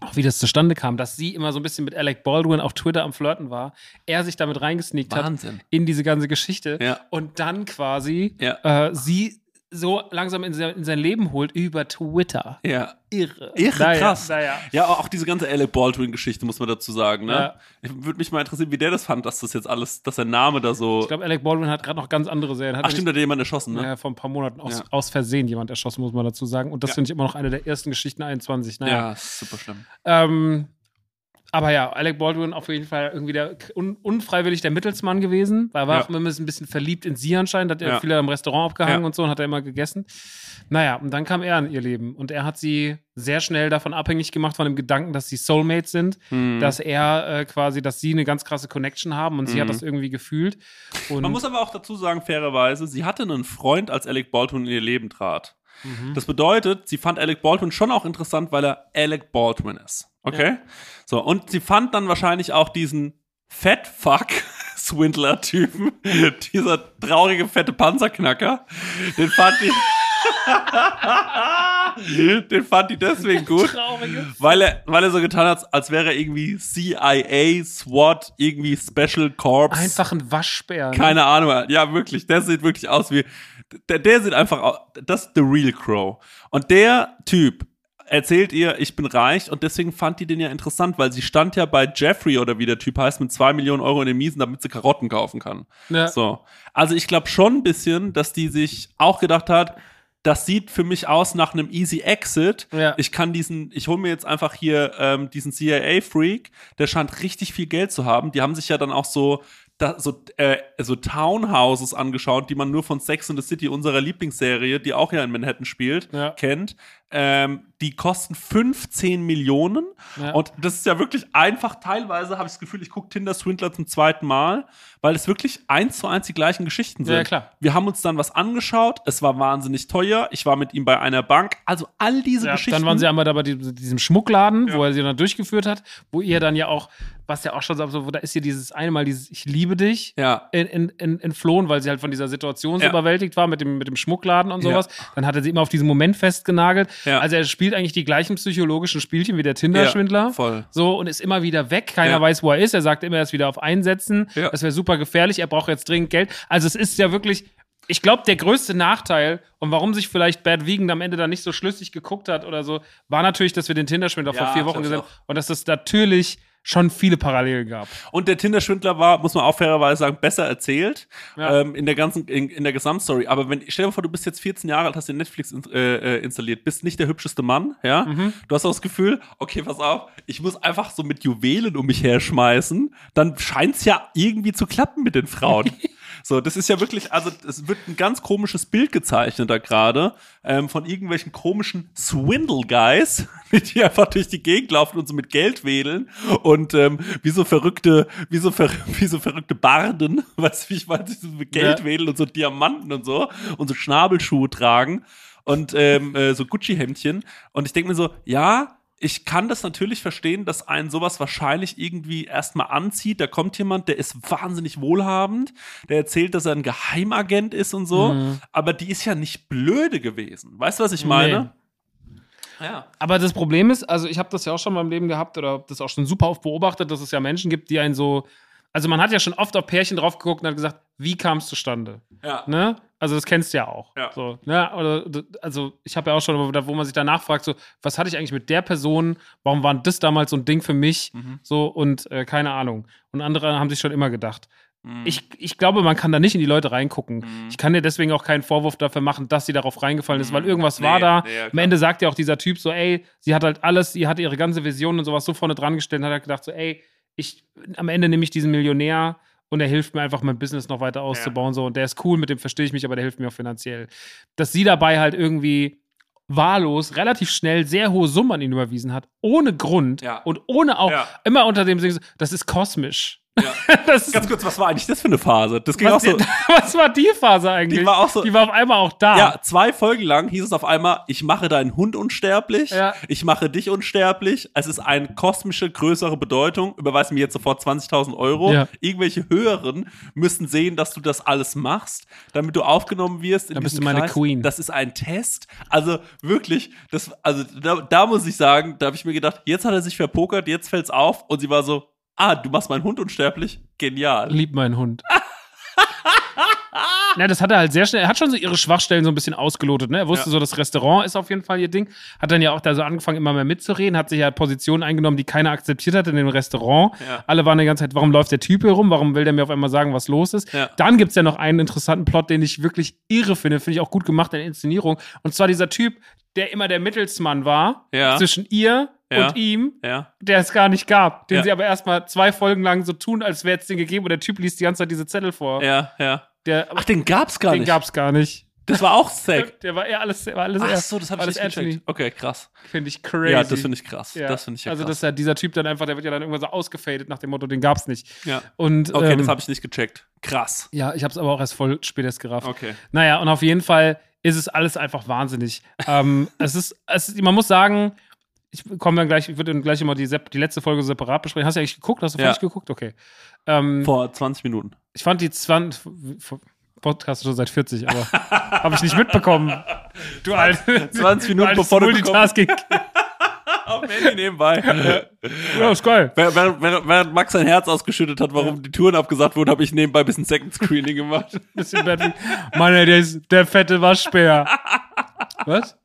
auch wie das zustande kam, dass sie immer so ein bisschen mit Alec Baldwin auf Twitter am Flirten war, er sich damit reingesneakt hat Wahnsinn. in diese ganze Geschichte Ja. und dann quasi äh, sie so langsam in sein, in sein Leben holt über Twitter. Ja. Irre. Irre, Naja, krass. Naja. Ja, auch diese ganze Alec Baldwin-Geschichte muss man dazu sagen, ne? Ja. Ich würde mich mal interessieren, wie der das fand, dass das jetzt alles, dass sein Name da so. Ich glaube, Alec Baldwin hat gerade noch ganz andere Serien. Hat Ach, stimmt, da hat jemand erschossen, ne? Ja, vor ein paar Monaten aus, Ja. aus Versehen jemand erschossen, muss man dazu sagen. Und das Ja. finde ich immer noch eine der ersten Geschichten 21. Naja. Ja, super schlimm. Ähm, aber ja, Alec Baldwin auf jeden Fall irgendwie der un unfreiwillig der Mittelsmann gewesen, weil er war Ja. auch immer ein bisschen verliebt in sie anscheinend, hat er Ja. viel am Restaurant abgehangen Ja. und so und hat er immer gegessen. Naja, und dann kam er in ihr Leben und er hat sie sehr schnell davon abhängig gemacht von dem Gedanken, dass sie Soulmates sind, Hm. dass er äh, quasi, dass sie eine ganz krasse Connection haben und sie hat Mhm. das irgendwie gefühlt. Und Man muss aber auch dazu sagen, fairerweise, sie hatte einen Freund, als Alec Baldwin in ihr Leben trat. Mhm. Das bedeutet, sie fand Alec Baldwin schon auch interessant, weil er Alec Baldwin ist. Okay? Ja. So, und sie fand dann wahrscheinlich auch diesen Fat Fuck Swindler-Typen, dieser traurige, fette Panzerknacker, den fand die, den fand die deswegen gut. Traurige. Weil er, weil er so getan hat, als wäre er irgendwie CIA, SWAT, irgendwie Special Corps. Einfach ein Waschbär. ne? Keine Ahnung. Ja, wirklich. Der sieht wirklich aus wie. Der, der sieht einfach aus. Das ist The Real Crow. Und der Typ erzählt ihr, ich bin reich und deswegen fand die den ja interessant, weil sie stand ja bei Jeffrey oder wie der Typ heißt mit zwei Millionen Euro in den Miesen, damit sie Karotten kaufen kann. Ja. So. Also ich glaube schon ein bisschen, dass die sich auch gedacht hat, das sieht für mich aus nach einem Easy Exit. Ja. Ich kann diesen, ich hole mir jetzt einfach hier ähm, diesen CIA-Freak, der scheint richtig viel Geld zu haben. Die haben sich ja dann auch so, da, so, äh, so Townhouses angeschaut, die man nur von Sex in the City, unserer Lieblingsserie, die auch ja in Manhattan spielt, Ja. kennt. Ähm, die kosten 15 Millionen. Ja. Und das ist ja wirklich einfach. Teilweise habe ich das Gefühl, ich gucke Tinder Swindler zum zweiten Mal, weil es wirklich eins zu eins die gleichen Geschichten sind. Ja, klar. Wir haben uns dann was angeschaut. Es war wahnsinnig teuer. Ich war mit ihm bei einer Bank. Also all diese Ja, Geschichten. dann waren sie einmal da bei diesem Schmuckladen, wo er sie dann durchgeführt hat, wo ihr dann ja auch, was ja auch schon so, da ist hier dieses eine Mal dieses Ich liebe dich ja. in, in, in, entflohen, weil sie halt von dieser Situation so Ja. überwältigt war mit dem, mit dem Schmuckladen und Ja. sowas. Dann hat er sie immer auf diesen Moment festgenagelt. Ja. Also er spielt eigentlich die gleichen psychologischen Spielchen wie der Tinder-Schwindler. Ja, voll. So, und ist immer wieder weg. Keiner Ja. weiß, wo er ist. Er sagt immer, er ist wieder auf Einsätzen. Ja. Das wäre super gefährlich. Er braucht jetzt dringend Geld. Also es ist ja wirklich, ich glaube, der größte Nachteil und warum sich vielleicht Bad Vegan am Ende da nicht so schlüssig geguckt hat oder so, war natürlich, dass wir den Tinder-Schwindler vor vier Wochen gesehen haben. Und dass das natürlich schon viele Parallelen gab. Und der Tinder-Schwindler war, muss man auch fairerweise sagen, besser erzählt Ja. ähm, in der ganzen, in, in der Gesamtstory. Aber wenn, stell dir mal vor, du bist jetzt 14 Jahre alt, hast dir Netflix in, äh, äh, installiert, bist nicht der hübscheste Mann, ja? Mhm. Du hast auch das Gefühl, okay, pass auf, ich muss einfach so mit Juwelen um mich herschmeißen, dann scheint's ja irgendwie zu klappen mit den Frauen. So, das ist ja wirklich, also es wird ein ganz komisches Bild gezeichnet da gerade ähm, von irgendwelchen komischen Swindle-Guys, die einfach durch die Gegend laufen und so mit Geld wedeln und ähm, wie so verrückte, wie so, ver wie so verrückte Barden, weißt du, wie ich meine, die so mit Geld Ja. wedeln und so Diamanten und so und so Schnabelschuhe tragen und ähm, äh, so Gucci-Hemdchen. Und ich denke mir so, ja, ich kann das natürlich verstehen, dass einen sowas wahrscheinlich irgendwie erstmal anzieht. Da kommt jemand, der ist wahnsinnig wohlhabend, der erzählt, dass er ein Geheimagent ist und so, Mhm. aber die ist ja nicht blöde gewesen. Weißt du, was ich meine? Ja. Aber das Problem ist, also ich habe das ja auch schon in meinem Leben gehabt oder hab das auch schon super oft beobachtet, dass es ja Menschen gibt, die einen so. Also man hat ja schon oft auf Pärchen drauf geguckt und hat gesagt, wie kam es zustande? Ja. Ne? Also das kennst du ja auch. Ja. So, ne? Oder, also ich habe ja auch schon, wo- man sich danach fragt, so, was hatte ich eigentlich mit der Person? Warum war das damals so ein Ding für mich? Mhm. So und äh, keine Ahnung. Und andere haben sich schon immer gedacht. Mhm. Ich, ich glaube, man kann da nicht in die Leute reingucken. Mhm. Ich kann dir deswegen auch keinen Vorwurf dafür machen, dass sie darauf reingefallen ist, weil Mhm. irgendwas Nee, war da. nee, ja, Am. Ende sagt ja auch dieser Typ so, ey, sie hat halt alles, sie hat ihre ganze Vision und sowas so vorne dran gestellt und hat halt gedacht so, ey, ich, am Ende nehme ich diesen Millionär und er hilft mir einfach, mein Business noch weiter auszubauen. So, und der ist cool, mit dem verstehe ich mich, aber der hilft mir auch finanziell. Dass sie dabei halt irgendwie wahllos, relativ schnell sehr hohe Summen an ihn überwiesen hat, ohne Grund Ja. und ohne auch Ja. immer unter dem so, das ist kosmisch. Ja. Das ist, Ganz kurz, was war eigentlich das für eine Phase? Das ging was, auch so. die, was war die Phase eigentlich? Die war auch so- Die war auf einmal auch da. Ja, zwei Folgen lang hieß es auf einmal, ich mache deinen Hund unsterblich, Ja. ich mache dich unsterblich. Es ist eine kosmische, größere Bedeutung. Überweis mir jetzt sofort 20.000 Euro. Ja. Irgendwelche Höheren müssen sehen, dass du das alles machst, damit du aufgenommen wirst. In Dann bist du meine Kreis. Queen. Das ist ein Test. Also wirklich, das, also da, da muss ich sagen, da habe ich mir gedacht, jetzt hat er sich verpokert, jetzt fällt's auf und sie war so, ah, du machst meinen Hund unsterblich? Genial. Lieb meinen Hund. Ja, das hat er halt sehr schnell. Er hat schon so ihre Schwachstellen so ein bisschen ausgelotet. Ne? Er wusste Ja. so, das Restaurant ist auf jeden Fall ihr Ding. Hat dann ja auch da so angefangen, immer mehr mitzureden. Hat sich ja Positionen eingenommen, die keiner akzeptiert hat in dem Restaurant. Ja. Alle waren die ganze Zeit, warum läuft der Typ hier rum? Warum will der mir auf einmal sagen, was los ist? Ja. Dann gibt's ja noch einen interessanten Plot, den ich wirklich irre finde. Finde ich auch gut gemacht in der Inszenierung. Und zwar dieser Typ, der immer der Mittelsmann war Ja. zwischen ihr Ja. und ihm Ja. der es gar nicht gab, den sie aber erstmal zwei Folgen lang so tun, als wäre es den gegeben und der Typ liest die ganze Zeit diese Zettel vor. Ja, ja. Der, Ach, den gab's gar den nicht. gab's gar nicht. Das war auch Zack. Der war eher alles, war alles Ach so, das habe ich nicht gecheckt. Anthony. Okay, krass. Finde ich crazy. Ja, das finde ich krass. Ja. Das finde ich ja Also, dass ja dieser Typ dann einfach, der wird ja dann irgendwann so ausgefadet nach dem Motto, den gab's nicht. ja. Und, Okay, ähm, das habe ich nicht gecheckt. Krass. Ja, ich habe es aber auch erst voll spät erst gerafft. Okay. Naja, und auf jeden Fall ist es alles einfach wahnsinnig. ähm, es ist, es ist, man muss sagen, ich komme dann gleich, ich würde dann gleich immer die, die letzte Folge separat besprechen. Hast du eigentlich geguckt? Hast du Ja. fertig geguckt? Okay. Ähm, Vor 20 Minuten. ich fand die 20 Podcast schon seit 40, aber habe ich nicht mitbekommen. Du alt. 20 Minuten altes bevor du Multitasking. Auf dem Handy nebenbei. ja, ist geil. während, während, Max sein Herz ausgeschüttet hat, warum die Touren abgesagt wurden, habe ich nebenbei ein bisschen Second Screening gemacht. Bisschen Bad Mann, ey, der, ist, der fette Waschbär. Was?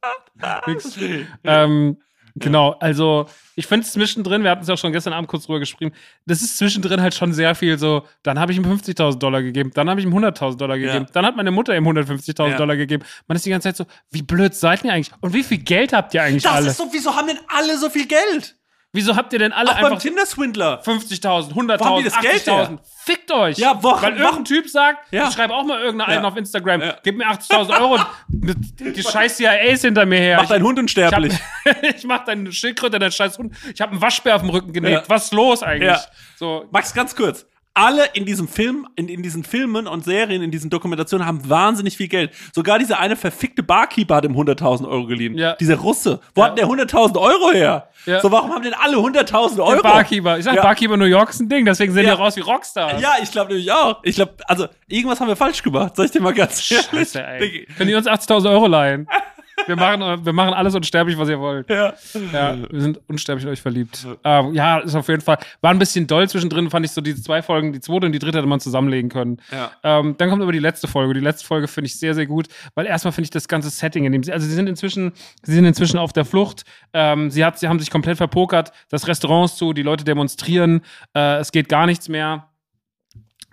Nix. Ähm, genau, also ich finde es zwischendrin, wir hatten es ja auch schon gestern Abend kurz drüber geschrieben, das ist zwischendrin halt schon sehr viel so, dann habe ich ihm 50.000 Dollar gegeben, dann habe ich ihm 100.000 Dollar gegeben, Ja. dann hat meine Mutter ihm 150.000 Ja. Dollar gegeben. Man ist die ganze Zeit so, wie blöd seid ihr eigentlich? Und wie viel Geld habt ihr eigentlich alle? so, wieso haben denn alle so viel Geld? Wieso habt ihr denn alle beim einfach Tinder-Swindler. 50.000, Wo haben 100.000, die das Geld her? 80.000. Fickt euch. Ja, wo- Weil irgendein Typ sagt, Ja. ich schreibe auch mal irgendeinen Ja. auf Instagram, Ja. gib mir 80.000 Euro und die scheiß CIAs hinter mir her. Mach deinen Hund unsterblich. Ich, hab, ich mach deine Schildkröte, deinen scheiß Hund. Ich habe einen Waschbär auf dem Rücken genäht. Was ist los eigentlich? Ja. So, Max, ganz kurz. Alle in diesem Film, in, in diesen Filmen und Serien, in diesen Dokumentationen haben wahnsinnig viel Geld. Sogar dieser eine verfickte Barkeeper hat ihm 100.000 Euro geliehen. Ja. Dieser Russe. Wo Ja. hat der 100.000 Euro her? Ja. So, warum haben denn alle 100.000 der Euro? Barkeeper. Ich sag, Ja. Barkeeper New York ist ein Ding, deswegen sehen Ja. die raus wie Rockstars. Ja, ich glaube nämlich auch. Ich glaube, also irgendwas haben wir falsch gemacht. Soll ich dir mal ganz ehrlich? Scheiße, ey. Können die uns 80.000 Euro leihen? Wir machen, wir machen alles unsterblich, was ihr wollt. Ja. Ja, wir sind unsterblich in euch verliebt. Ähm, ja, ist auf jeden Fall. War ein bisschen doll zwischendrin, fand ich so diese zwei Folgen, die zweite und die dritte hätte man zusammenlegen können. Ja. Ähm, dann kommt aber die letzte Folge. Die letzte Folge finde ich sehr, sehr gut, weil erstmal finde ich das ganze Setting, in dem sie, also sie sind inzwischen, sie sind inzwischen auf der Flucht. Ähm, sie, hat, sie haben sich komplett verpokert. Das Restaurant ist zu, die Leute demonstrieren. Äh, es geht gar nichts mehr.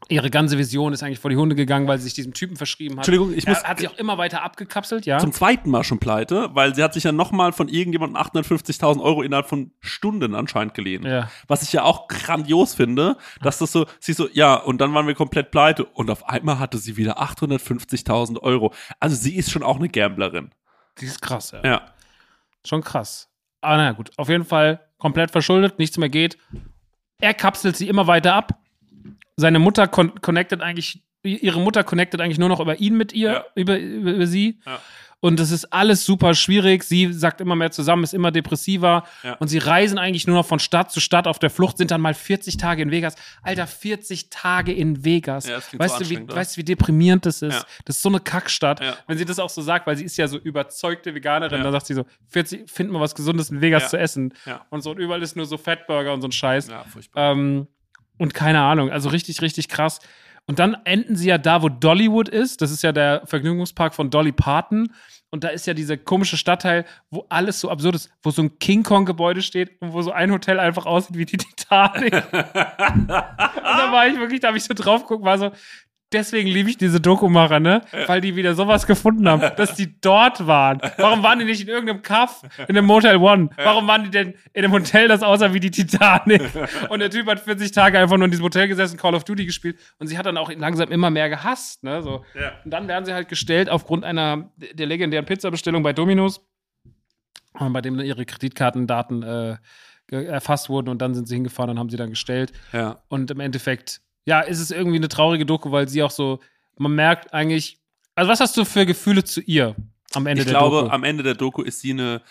Ihre ganze Vision ist eigentlich vor die Hunde gegangen, weil sie sich diesem Typen verschrieben hat. Entschuldigung, ich muss- er hat sich auch immer weiter abgekapselt, ja. Zum zweiten Mal schon pleite, weil sie hat sich ja nochmal von irgendjemandem 850.000 Euro innerhalb von Stunden anscheinend geliehen. Ja. Was ich ja auch grandios finde, dass das so, sie so, ja, und dann waren wir komplett pleite und auf einmal hatte sie wieder 850.000 Euro. Also sie ist schon auch eine Gamblerin. Die ist krass, ja. Ja. Schon krass. Aber naja, gut. Auf jeden Fall komplett verschuldet, nichts mehr geht. Er kapselt sie immer weiter ab. Seine Mutter con connectet eigentlich, ihre Mutter connectet eigentlich nur noch über ihn mit ihr, Ja. über, über, über sie. Ja. Und das ist alles super schwierig. Sie sagt immer mehr zusammen, ist immer depressiver. Ja. Und sie reisen eigentlich nur noch von Stadt zu Stadt auf der Flucht, sind dann mal 40 Tage in Vegas. Alter, 40 Tage in Vegas. Ja, weißt, so du, wie, weißt du, wie deprimierend das ist? Ja. Das ist so eine Kackstadt. Wenn sie das auch so sagt, weil sie ist ja so überzeugte Veganerin, dann sagt sie so, 40, finden wir was Gesundes in Vegas zu essen. Und so, und überall ist nur so Fatburger und so ein Scheiß. Ja, furchtbar. Ähm, und keine Ahnung, also richtig, richtig krass. Und dann enden sie ja da, wo Dollywood ist. Das ist ja der Vergnügungspark von Dolly Parton. Und da ist ja dieser komische Stadtteil, wo alles so absurd ist, wo so ein King Kong-Gebäude steht und wo so ein Hotel einfach aussieht wie die Titanic. und da war ich wirklich, da habe ich so drauf geguckt, war so, deswegen liebe ich diese Dokumacher, ne? Weil die wieder sowas gefunden haben, dass die dort waren. Warum waren die nicht in irgendeinem Kaff, in einem Motel One? Warum waren die denn in einem Hotel, das aussah wie die Titanic? Und der Typ hat 40 Tage einfach nur in diesem Hotel gesessen, Call of Duty gespielt und sie hat dann auch langsam immer mehr gehasst, ne? So. Ja. Und dann werden sie halt gestellt aufgrund einer der legendären Pizzabestellung bei Domino's, äh, bei dem ihre Kreditkartendaten äh, erfasst wurden und dann sind sie hingefahren und haben sie dann gestellt. ja. Und im Endeffekt, ja, ist es irgendwie eine traurige Doku, weil sie auch so, man merkt eigentlich, also was hast du für Gefühle zu ihr am Ende Ich der glaube, Doku? am Ende der Doku ist sie eine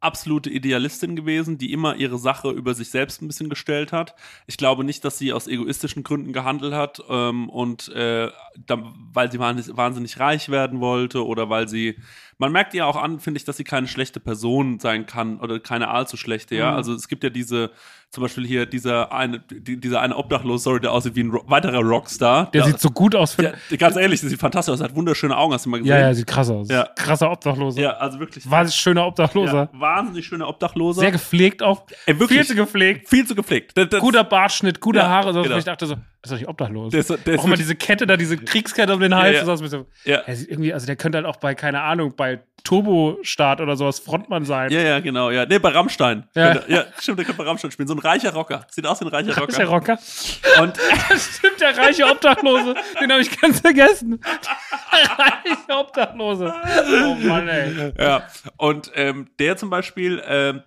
absolute Idealistin gewesen, die immer ihre Sache über sich selbst ein bisschen gestellt hat. Ich glaube nicht, dass sie aus egoistischen Gründen gehandelt hat ähm, und äh, da, weil sie wahnsinnig reich werden wollte oder weil sie man merkt ihr auch an, finde ich, dass sie keine schlechte Person sein kann oder keine allzu schlechte, ja. Mhm. Also es gibt ja diese, zum Beispiel hier dieser eine, die, dieser eine Obdachlose, sorry, der aussieht wie ein Ro weiterer Rockstar. der sieht so gut aus. Für, ja, ganz ehrlich, der sieht fantastisch aus, hat wunderschöne Augen, hast du mal gesehen? ja, ja, sieht krass aus. Ja. Krasser Obdachloser. Ja, also wirklich. Wahnsinnig schöner Obdachloser. Ja, wahnsinnig schöner Obdachloser. Sehr gepflegt auch. Ey, wirklich. Viel zu gepflegt. Viel zu gepflegt. Das, das, Guter Bartschnitt, gute Ja, Haare. So, genau. Ich dachte so, das ist doch nicht obdachlos. Der ist der auch immer diese Kette da, diese Kriegskette um den Hals. Ja, ja. so, so, Ja. Er sieht irgendwie, also der könnte halt auch bei, keine Ahnung, bei Turbo-Start oder sowas Frontmann sein. Ja, ja, genau, ja. Nee, bei Rammstein. Ja. Könnte- ja stimmt, der könnte bei Rammstein spielen. So ein reicher Rocker. Sieht aus wie ein reicher Ist der Rocker. Rocker? Und Das stimmt, der reiche Obdachlose. Den habe ich ganz vergessen. Der reiche Obdachlose. Oh Mann, ey. ja, und ähm, der zum Beispiel, ähm,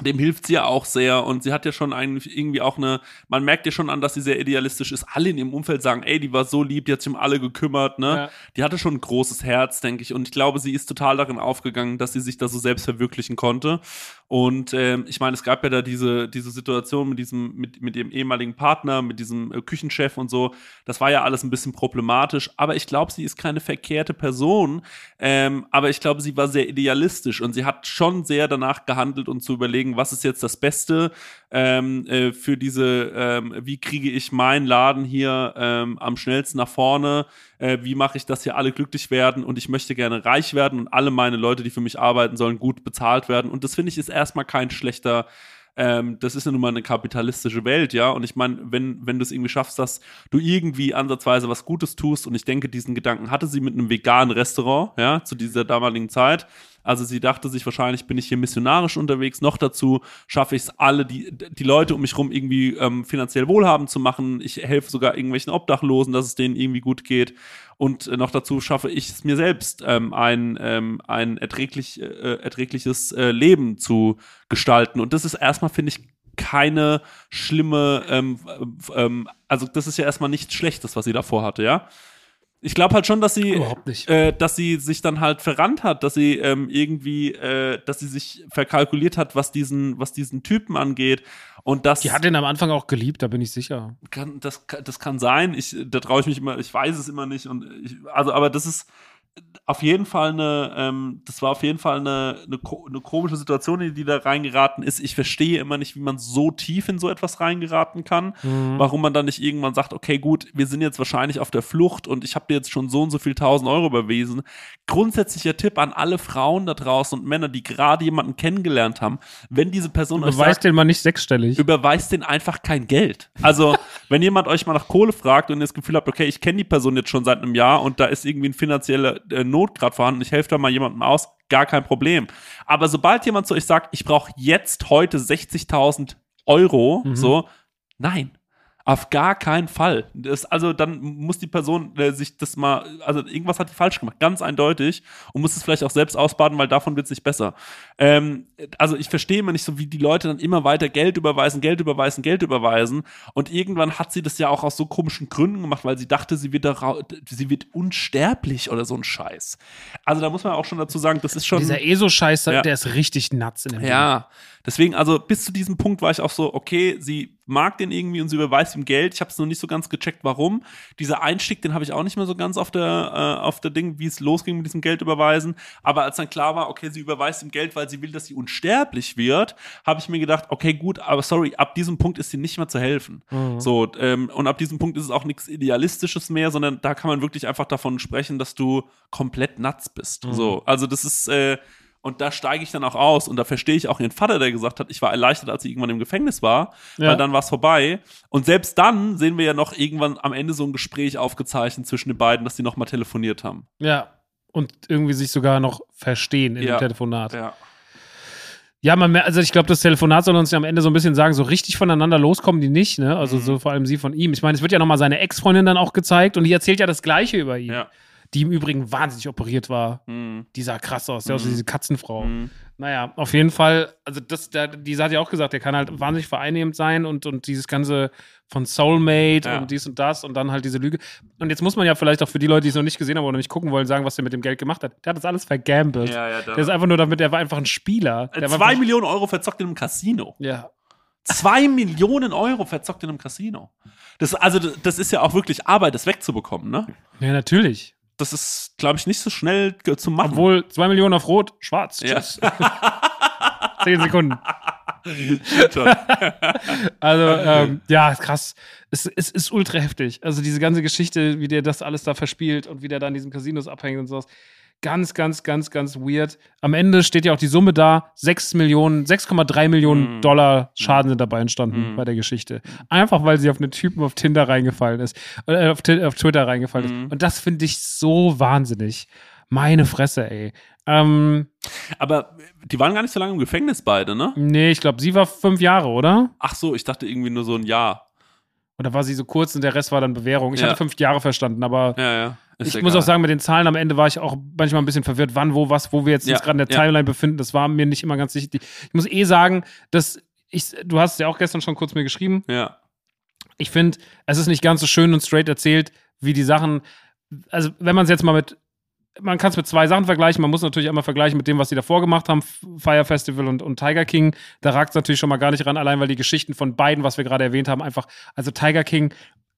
dem hilft sie ja auch sehr und sie hat ja schon eigentlich irgendwie auch eine, man merkt ja schon an, dass sie sehr idealistisch ist. Alle in ihrem Umfeld sagen, ey, die war so lieb, die hat sich um alle gekümmert, ne? Ja. Die hatte schon ein großes Herz, denke ich. Und ich glaube, sie ist total darin aufgegangen, dass sie sich da so selbst verwirklichen konnte. Und ähm, ich meine, es gab ja da diese, diese Situation mit diesem, mit, mit ihrem ehemaligen Partner, mit diesem äh, Küchenchef und so. Das war ja alles ein bisschen problematisch. Aber ich glaube, sie ist keine verkehrte Person. Ähm, aber ich glaube, sie war sehr idealistisch und sie hat schon sehr danach gehandelt und zu überlegen, was ist jetzt das Beste ähm, äh, für diese, ähm, wie kriege ich meinen Laden hier ähm, am schnellsten nach vorne, äh, wie mache ich, dass hier alle glücklich werden und ich möchte gerne reich werden und alle meine Leute, die für mich arbeiten sollen, gut bezahlt werden. Und das finde ich ist erstmal kein schlechter ähm, das ist ja nun mal eine kapitalistische Welt, ja. Und ich meine, wenn, wenn du es irgendwie schaffst, dass du irgendwie ansatzweise was Gutes tust, und ich denke, diesen Gedanken hatte sie mit einem veganen Restaurant, ja, zu dieser damaligen Zeit. Also sie dachte sich wahrscheinlich, bin ich hier missionarisch unterwegs. Noch dazu schaffe ich es alle, die, die Leute um mich rum irgendwie ähm, finanziell wohlhabend zu machen. Ich helfe sogar irgendwelchen Obdachlosen, dass es denen irgendwie gut geht. Und äh, noch dazu schaffe ich es mir selbst, ähm, ein, ähm, ein erträglich, äh, erträgliches äh, Leben zu gestalten. Und das ist erstmal, finde ich, keine schlimme, ähm, ähm, also das ist ja erstmal nichts Schlechtes, was sie davor hatte, ja. Ich glaube halt schon, dass sie. Äh, dass sie sich dann halt verrannt hat, dass sie ähm, irgendwie, äh, dass sie sich verkalkuliert hat, was diesen, was diesen Typen angeht. Und das Die hat ihn am Anfang auch geliebt, da bin ich sicher. kann, das, kann- das kann sein. Ich, da traue ich mich immer, ich weiß es immer nicht. Und ich, also, aber das ist, auf jeden Fall eine, ähm, das war auf jeden Fall eine, eine, eine, komische Situation, in die da reingeraten ist. Ich verstehe immer nicht, wie man so tief in so etwas reingeraten kann. Mhm. Warum man dann nicht irgendwann sagt, okay, gut, wir sind jetzt wahrscheinlich auf der Flucht und ich habe dir jetzt schon so und so viel tausend Euro überwiesen. Grundsätzlicher Tipp an alle Frauen da draußen und Männer, die gerade jemanden kennengelernt haben, wenn diese Person überweist sagt, den mal nicht sechsstellig. Überweist den einfach kein Geld. Also, wenn jemand euch mal nach Kohle fragt und ihr das Gefühl habt, okay, ich kenne die Person jetzt schon seit einem Jahr und da ist irgendwie ein finanzieller äh, Not gerade vorhanden, ich helfe da mal jemandem aus, gar kein Problem. Aber sobald jemand zu euch sagt, ich brauche jetzt heute 60.000 Euro, mhm. so, nein, auf gar keinen Fall. Das, also dann muss die Person äh, sich das mal, also irgendwas hat die falsch gemacht, ganz eindeutig und muss es vielleicht auch selbst ausbaden, weil davon wird es nicht besser. Ähm, also ich verstehe immer nicht so, wie die Leute dann immer weiter Geld überweisen, Geld überweisen, Geld überweisen und irgendwann hat sie das ja auch aus so komischen Gründen gemacht, weil sie dachte, sie wird, sie wird unsterblich oder so ein Scheiß. Also da muss man auch schon dazu sagen, das ist schon. Dieser ESO-Scheiß, ja. der ist richtig nuts in dem Ja. Ding. Deswegen, also bis zu diesem Punkt war ich auch so, okay, sie mag den irgendwie und sie überweist ihm Geld. Ich habe es noch nicht so ganz gecheckt, warum. Dieser Einstieg, den habe ich auch nicht mehr so ganz auf der, äh, auf der Ding, wie es losging mit diesem Geld überweisen. Aber als dann klar war, okay, sie überweist ihm Geld, weil sie will, dass sie unsterblich wird, habe ich mir gedacht, okay, gut, aber sorry, ab diesem Punkt ist sie nicht mehr zu helfen. Mhm. So, ähm, und ab diesem Punkt ist es auch nichts Idealistisches mehr, sondern da kann man wirklich einfach davon sprechen, dass du komplett nuts bist. Mhm. So, also das ist, äh, und da steige ich dann auch aus und da verstehe ich auch ihren Vater, der gesagt hat, ich war erleichtert, als sie irgendwann im Gefängnis war, ja. weil dann war es vorbei. Und selbst dann sehen wir ja noch irgendwann am Ende so ein Gespräch aufgezeichnet zwischen den beiden, dass die nochmal telefoniert haben. Ja. Und irgendwie sich sogar noch verstehen in ja. dem Telefonat. Ja. Ja, man, also ich glaube, das Telefonat soll uns ja am Ende so ein bisschen sagen, so richtig voneinander loskommen die nicht, ne? Also mhm. so vor allem sie von ihm. Ich meine, es wird ja nochmal seine Ex-Freundin dann auch gezeigt und die erzählt ja das Gleiche über ihn. Ja die im Übrigen wahnsinnig operiert war. Mhm. Die sah krass aus, der mhm. aus diese Katzenfrau. Mhm. Naja, auf jeden Fall, also das, der, die hat ja auch gesagt, der kann halt wahnsinnig vereinnehmend sein und, und dieses ganze von Soulmate ja. und dies und das und dann halt diese Lüge. Und jetzt muss man ja vielleicht auch für die Leute, die es noch nicht gesehen haben oder nicht gucken wollen, sagen, was der mit dem Geld gemacht hat. Der hat das alles vergambelt. Ja, ja, der ist einfach nur damit, der war einfach ein Spieler. Der Zwei Millionen Euro verzockt in einem Casino. Ja. Zwei Millionen Euro verzockt in einem Casino. Das, also, das ist ja auch wirklich Arbeit, das wegzubekommen, ne? Ja, natürlich das ist, glaube ich, nicht so schnell zu machen. Obwohl, zwei Millionen auf Rot, schwarz. Tschüss. Ja. Zehn Sekunden. also, ähm, ja, krass. Es, es, ist ultra heftig. Also, diese ganze Geschichte, wie der das alles da verspielt und wie der da in diesen Casinos abhängt und sowas. Ganz, ganz, ganz, ganz weird. Am Ende steht ja auch die Summe da. 6 Millionen, 6,3 Millionen mm. Dollar Schaden sind dabei entstanden mm. bei der Geschichte. Einfach weil sie auf einen Typen auf Tinder reingefallen ist, äh, auf, auf, Twitter reingefallen mm. ist. Und das finde ich so wahnsinnig. Meine Fresse, ey. Ähm, Aber die waren gar nicht so lange im Gefängnis beide, ne? Nee, ich glaube, sie war fünf Jahre, oder? Ach so, ich dachte irgendwie nur so ein Jahr. Oder war sie so kurz und der Rest war dann Bewährung? Ich ja. hatte fünf Jahre verstanden, aber ja, ja. Ich egal. muss auch sagen, mit den Zahlen am Ende war ich auch manchmal ein bisschen verwirrt, wann, wo, was, wo wir jetzt, jetzt gerade in der Timeline befinden. Das war mir nicht immer ganz sicher. Ich muss eh sagen, dass ich, du hast es ja auch gestern schon kurz mir geschrieben. Ja. Ich finde, es ist nicht ganz so schön und straight erzählt, wie die Sachen. Also, wenn man es jetzt mal mit man kann es mit zwei Sachen vergleichen. Man muss natürlich einmal vergleichen mit dem, was sie davor gemacht haben, Fire Festival und, und Tiger King. Da ragt es natürlich schon mal gar nicht ran, allein weil die Geschichten von beiden, was wir gerade erwähnt haben, einfach, also Tiger King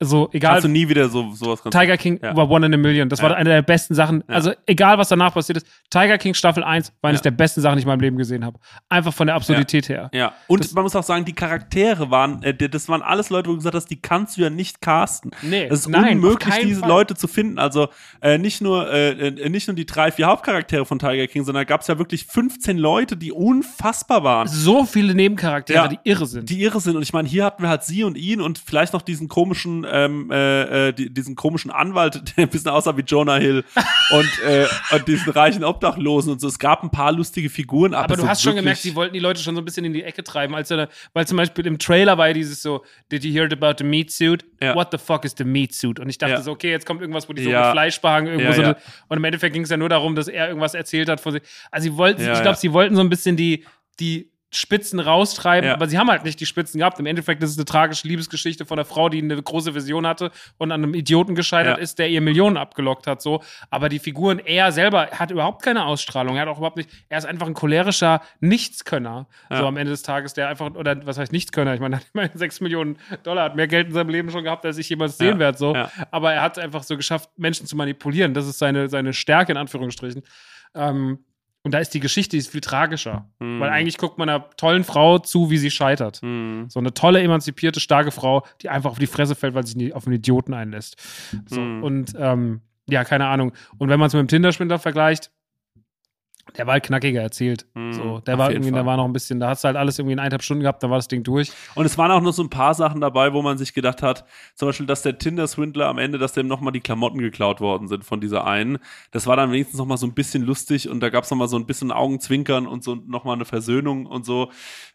so egal. Kannst du nie wieder so sowas Tiger King ja. war One in a Million. Das ja. war eine der besten Sachen. Ja. Also egal, was danach passiert ist. Tiger King Staffel 1 war eines der besten Sachen, die ich in meinem Leben gesehen habe. Einfach von der Absurdität her. Ja. Und das, man muss auch sagen, die Charaktere waren, äh, das waren alles Leute, wo du gesagt hast, die kannst du ja nicht casten. Nee, es ist nein, unmöglich, diese Fall. Leute zu finden. Also äh, nicht nur äh, äh, nicht nur die drei, vier Hauptcharaktere von Tiger King, sondern da gab es ja wirklich 15 Leute, die unfassbar waren. So viele Nebencharaktere, die irre sind. Die irre sind. Und ich meine, hier hatten wir halt sie und ihn und vielleicht noch diesen komischen ähm, äh, äh, die, diesen komischen Anwalt, der ein bisschen aussah wie Jonah Hill und, äh, und diesen reichen Obdachlosen und so. Es gab ein paar lustige Figuren. Aber, aber du hast schon gemerkt, sie wollten die Leute schon so ein bisschen in die Ecke treiben, als er, weil zum Beispiel im Trailer war ja dieses so, did you hear about the meat suit? Ja. What the fuck is the meat suit? Und ich dachte ja. so, okay, jetzt kommt irgendwas, wo die so ja. mit Fleisch behangen, irgendwo so. Eine, und im Endeffekt ging es ja nur darum, dass er irgendwas erzählt hat von sich. Also sie wollten, ich glaube, sie wollten so ein bisschen die, die Spitzen raustreiben, Ja. aber sie haben halt nicht die Spitzen gehabt. Im Endeffekt ist es eine tragische Liebesgeschichte von einer Frau, die eine große Vision hatte und an einem Idioten gescheitert Ja. ist, der ihr Millionen abgelockt hat, so. Aber die Figuren, er selber hat überhaupt keine Ausstrahlung. Er hat auch überhaupt nicht, er ist einfach ein cholerischer Nichtskönner, so Ja. am Ende des Tages, der einfach, oder was heißt Nichtskönner? Ich meine, er hat immerhin 6 Millionen Dollar, hat mehr Geld in seinem Leben schon gehabt, als ich jemals sehen werde, so. Aber er hat einfach so geschafft, Menschen zu manipulieren. Das ist seine, seine Stärke, in Anführungsstrichen. Ähm, und da ist die Geschichte die ist viel tragischer. Mhm. Weil eigentlich guckt man einer tollen Frau zu, wie sie scheitert. Mhm. So eine tolle, emanzipierte, starke Frau, die einfach auf die Fresse fällt, weil sie nie auf einen Idioten einlässt. So, Mhm. Und ähm, ja, keine Ahnung. Und wenn man es mit dem Tinder-Schwindler vergleicht, der war halt knackiger erzählt. Mhm, so, der war irgendwie, da Fall. war noch ein bisschen, da hast du halt alles irgendwie in eineinhalb Stunden gehabt, dann war das Ding durch. Und es waren auch noch so ein paar Sachen dabei, wo man sich gedacht hat, zum Beispiel, dass der Tinder-Swindler am Ende, dass dem nochmal die Klamotten geklaut worden sind von dieser einen. Das war dann wenigstens nochmal so ein bisschen lustig und da gab es nochmal so ein bisschen Augenzwinkern und so nochmal eine Versöhnung und so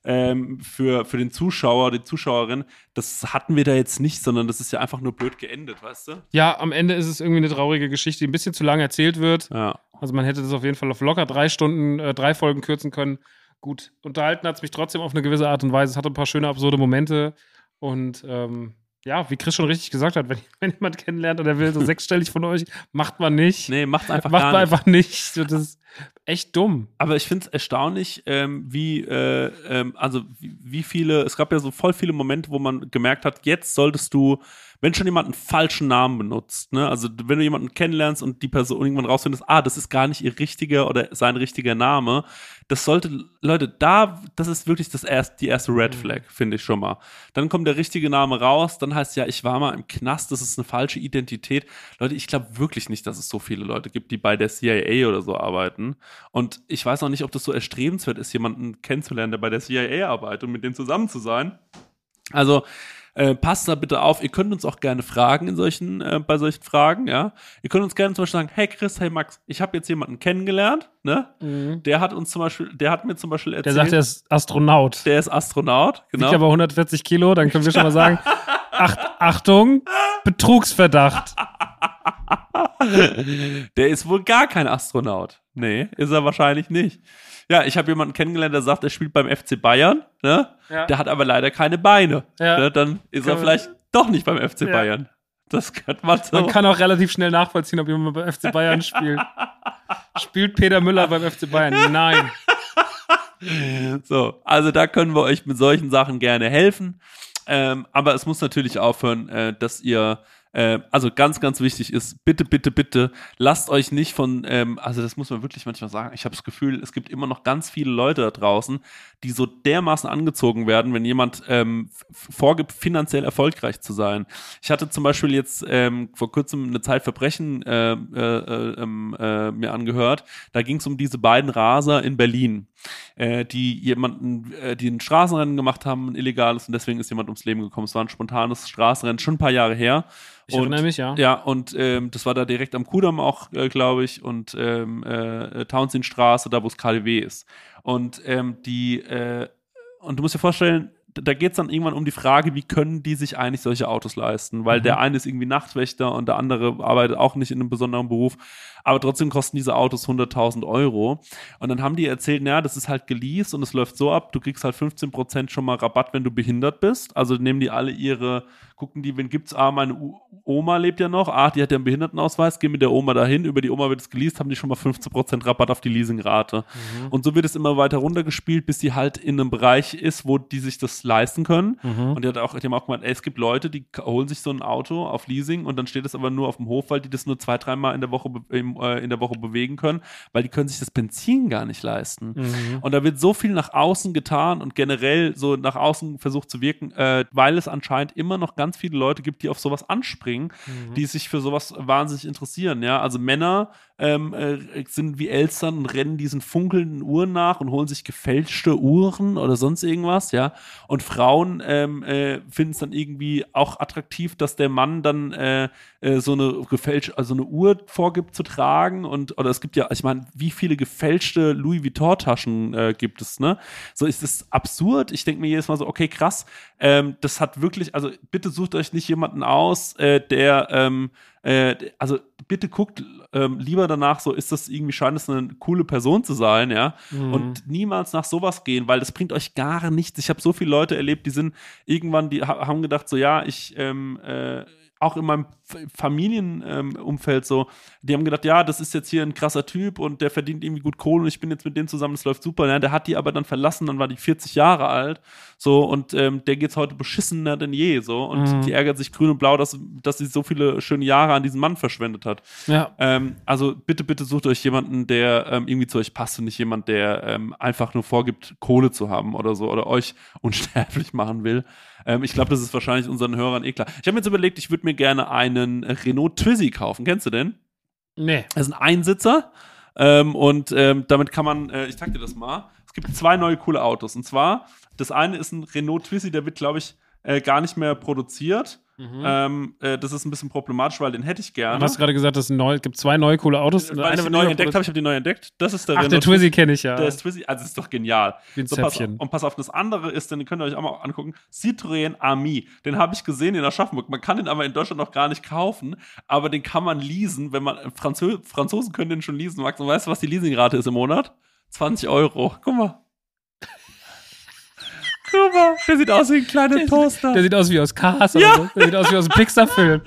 ähm, für, für den Zuschauer, die Zuschauerin. Das hatten wir da jetzt nicht, sondern das ist ja einfach nur blöd geendet, weißt du? Ja, am Ende ist es irgendwie eine traurige Geschichte, die ein bisschen zu lang erzählt wird. Ja. Also man hätte das auf jeden Fall auf locker drei Stunden, äh, drei Folgen kürzen können. Gut, unterhalten hat es mich trotzdem auf eine gewisse Art und Weise. Es hatte ein paar schöne, absurde Momente. Und ähm, ja, wie Chris schon richtig gesagt hat, wenn, wenn jemand kennenlernt und er will so sechsstellig von euch, macht man nicht. Nee, macht's einfach macht man nicht. einfach nicht. So, Das ist echt dumm. Aber ich finde es erstaunlich, ähm, wie, äh, ähm, also wie, wie viele, es gab ja so voll viele Momente, wo man gemerkt hat, jetzt solltest du, wenn schon jemand einen falschen Namen benutzt, ne, also wenn du jemanden kennenlernst und die Person irgendwann rausfindest, ah, das ist gar nicht ihr richtiger oder sein richtiger Name, das sollte, Leute, da, das ist wirklich das erst, die erste Red Flag, finde ich schon mal. Dann kommt der richtige Name raus, dann heißt ja, ich war mal im Knast, das ist eine falsche Identität. Leute, ich glaube wirklich nicht, dass es so viele Leute gibt, die bei der CIA oder so arbeiten. Und ich weiß auch nicht, ob das so erstrebenswert ist, jemanden kennenzulernen, der bei der CIA arbeitet und mit dem zusammen zu sein. Also äh, passt da bitte auf. Ihr könnt uns auch gerne fragen in solchen, äh, bei solchen Fragen, ja. Ihr könnt uns gerne zum Beispiel sagen, hey Chris, hey Max, ich habe jetzt jemanden kennengelernt, ne? Der hat uns zum Beispiel, der hat mir zum Beispiel Der erzählt, sagt, er ist Astronaut. der ist Astronaut, genau. Wiegt aber 140 Kilo, dann können wir schon mal sagen, Acht, Achtung, Betrugsverdacht. Der ist wohl gar kein Astronaut. Nee, ist er wahrscheinlich nicht. Ja, ich habe jemanden kennengelernt, der sagt, er spielt beim FC Bayern, ne? Ja. Der hat aber leider keine Beine. Ja. Ne? Dann ist er Kann man- vielleicht doch nicht beim FC Ja. Bayern. Das könnte man so. Man kann auch relativ schnell nachvollziehen, ob jemand beim FC Bayern spielt. Spielt Peter Müller beim FC Bayern? Nein. So, also da können wir euch mit solchen Sachen gerne helfen. Ähm, aber es muss natürlich aufhören, äh, dass ihr, äh, also ganz, ganz wichtig ist, bitte, bitte, bitte, lasst euch nicht von, ähm, also das muss man wirklich manchmal sagen, ich habe das Gefühl, es gibt immer noch ganz viele Leute da draußen, die so dermaßen angezogen werden, wenn jemand ähm, vorgibt, finanziell erfolgreich zu sein. Ich hatte zum Beispiel jetzt ähm, vor kurzem eine Zeit Verbrechen äh, äh, äh, ähm, äh, mir angehört. Da ging es um diese beiden Raser in Berlin, äh, die jemanden, äh, die ein Straßenrennen gemacht haben, ein illegales, und deswegen ist jemand ums Leben gekommen. Es war ein spontanes Straßenrennen, schon ein paar Jahre her. Ich erinnere mich, ja. Ja, und ähm, das war da direkt am Kudamm auch, äh, glaube ich, und ähm, äh, Townsendstraße, da wo es KDW ist. Und ähm, die, äh, und du musst dir vorstellen, da geht es dann irgendwann um die Frage, wie können die sich eigentlich solche Autos leisten? Weil der eine ist irgendwie Nachtwächter und der andere arbeitet auch nicht in einem besonderen Beruf. Aber trotzdem kosten diese Autos 100.000 Euro. Und dann haben die erzählt, naja, das ist halt geleast und es läuft so ab, du kriegst halt 15% schon mal Rabatt, wenn du behindert bist. Also nehmen die alle ihre, gucken die, wen gibt's? Ah, meine U Oma lebt ja noch. Ah, die hat ja einen Behindertenausweis. Gehen mit der Oma dahin. Über die Oma wird es geleast, haben die schon mal 15% Rabatt auf die Leasingrate. Und so wird es immer weiter runtergespielt, bis die halt in einem Bereich ist, wo die sich das leisten können. Und die hat auch, die haben auch gemeint, ey, es gibt Leute, die holen sich so ein Auto auf Leasing und dann steht es aber nur auf dem Hof, weil die das nur zwei, dreimal in der Woche be- im, äh, in der Woche bewegen können, weil die können sich das Benzin gar nicht leisten. Und da wird so viel nach außen getan und generell so nach außen versucht zu wirken, äh, weil es anscheinend immer noch ganz viele Leute gibt, die auf sowas anspringen, die sich für sowas wahnsinnig interessieren. Ja, also Männer ähm, äh, sind wie Elstern und rennen diesen funkelnden Uhren nach und holen sich gefälschte Uhren oder sonst irgendwas, ja. Und Frauen ähm, äh, finden es dann irgendwie auch attraktiv, dass der Mann dann äh, äh, so eine gefälschte, also eine Uhr vorgibt zu tragen und oder es gibt ja, ich meine, wie viele gefälschte Louis Vuitton-Taschen äh, gibt es, ne? So ist es absurd. Ich denke mir jedes Mal so, okay, krass, ähm, das hat wirklich, also bitte sucht euch nicht jemanden aus, äh, der, ähm, äh, also bitte guckt ähm, lieber danach, so ist das irgendwie, scheint es eine coole Person zu sein, ja. Mhm. Und niemals nach sowas gehen, weil das bringt euch gar nichts. Ich habe so viele Leute erlebt, die sind irgendwann, die ha haben gedacht, so ja, ich, ähm, äh, auch in meinem Familienumfeld ähm, so, die haben gedacht, ja, das ist jetzt hier ein krasser Typ und der verdient irgendwie gut Kohle und ich bin jetzt mit dem zusammen, das läuft super. Ja, der hat die aber dann verlassen, dann war die 40 Jahre alt, so und ähm, der geht's heute beschissener denn je, so und Mhm. die ärgert sich grün und blau, dass, dass sie so viele schöne Jahre an diesen Mann verschwendet hat. Ja. Ähm, also bitte, bitte sucht euch jemanden, der ähm, irgendwie zu euch passt und nicht jemand, der ähm, einfach nur vorgibt, Kohle zu haben oder so oder euch unsterblich machen will. Ähm, ich glaube, das ist wahrscheinlich unseren Hörern eh klar. Ich habe mir jetzt überlegt, ich würde mir gerne einen Renault Twizy kaufen. Kennst du den? Nee. Das ist ein Einsitzer. Ähm, und ähm, damit kann man, äh, ich zeig dir das mal. Es gibt zwei neue coole Autos. Und zwar, das eine ist ein Renault Twizy, der wird, glaube ich, äh, gar nicht mehr produziert. Mhm. Ähm, äh, das ist ein bisschen problematisch, weil den hätte ich gerne. Du hast gerade gesagt, es neu, gibt zwei neue coole Autos. Weil ich wird die neu entdeckt habe, ich habe die neu entdeckt. Das ist der Ach, der Twizy kenne ich ja. Der ist Twizy, also ist doch genial. Wie ein So, pass und pass auf, das andere ist, den könnt ihr euch auch mal angucken, Citroën Ami. Den habe ich gesehen in Aschaffenburg. Man kann den aber in Deutschland noch gar nicht kaufen, aber den kann man leasen, wenn man, Franzö Franzosen können den schon leasen, Max. Und weißt du, was die Leasingrate ist im Monat? 20 Euro. Guck mal. Mal, der sieht aus wie ein kleiner Toaster. Der sieht aus wie aus Cars Ja. oder so. Der sieht aus wie aus einem Pixar-Film.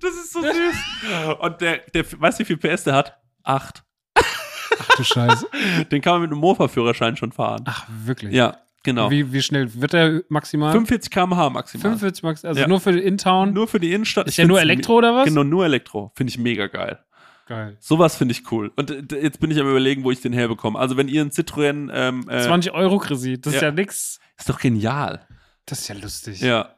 Das ist so süß. Und der, der, weißt du, wie viel PS der hat? Acht. Ach du Scheiße. Den kann man mit einem Mofa-Führerschein schon fahren. Ach, wirklich? Ja, genau. Wie, wie schnell wird der maximal? 45 km/h maximal. 45 Max, also Ja. nur für den In-Town. Nur für die Innenstadt. Ist Ich ja nur Elektro oder was? Genau, nur Elektro. Finde ich mega geil. Geil. Sowas finde ich cool. Und äh, jetzt bin ich am überlegen, wo ich den herbekomme. Also wenn ihr einen Citroën, ähm, äh, 20 Euro Kredit, das ist ja. ja nix. ist doch genial. Das ist ja lustig. Ja.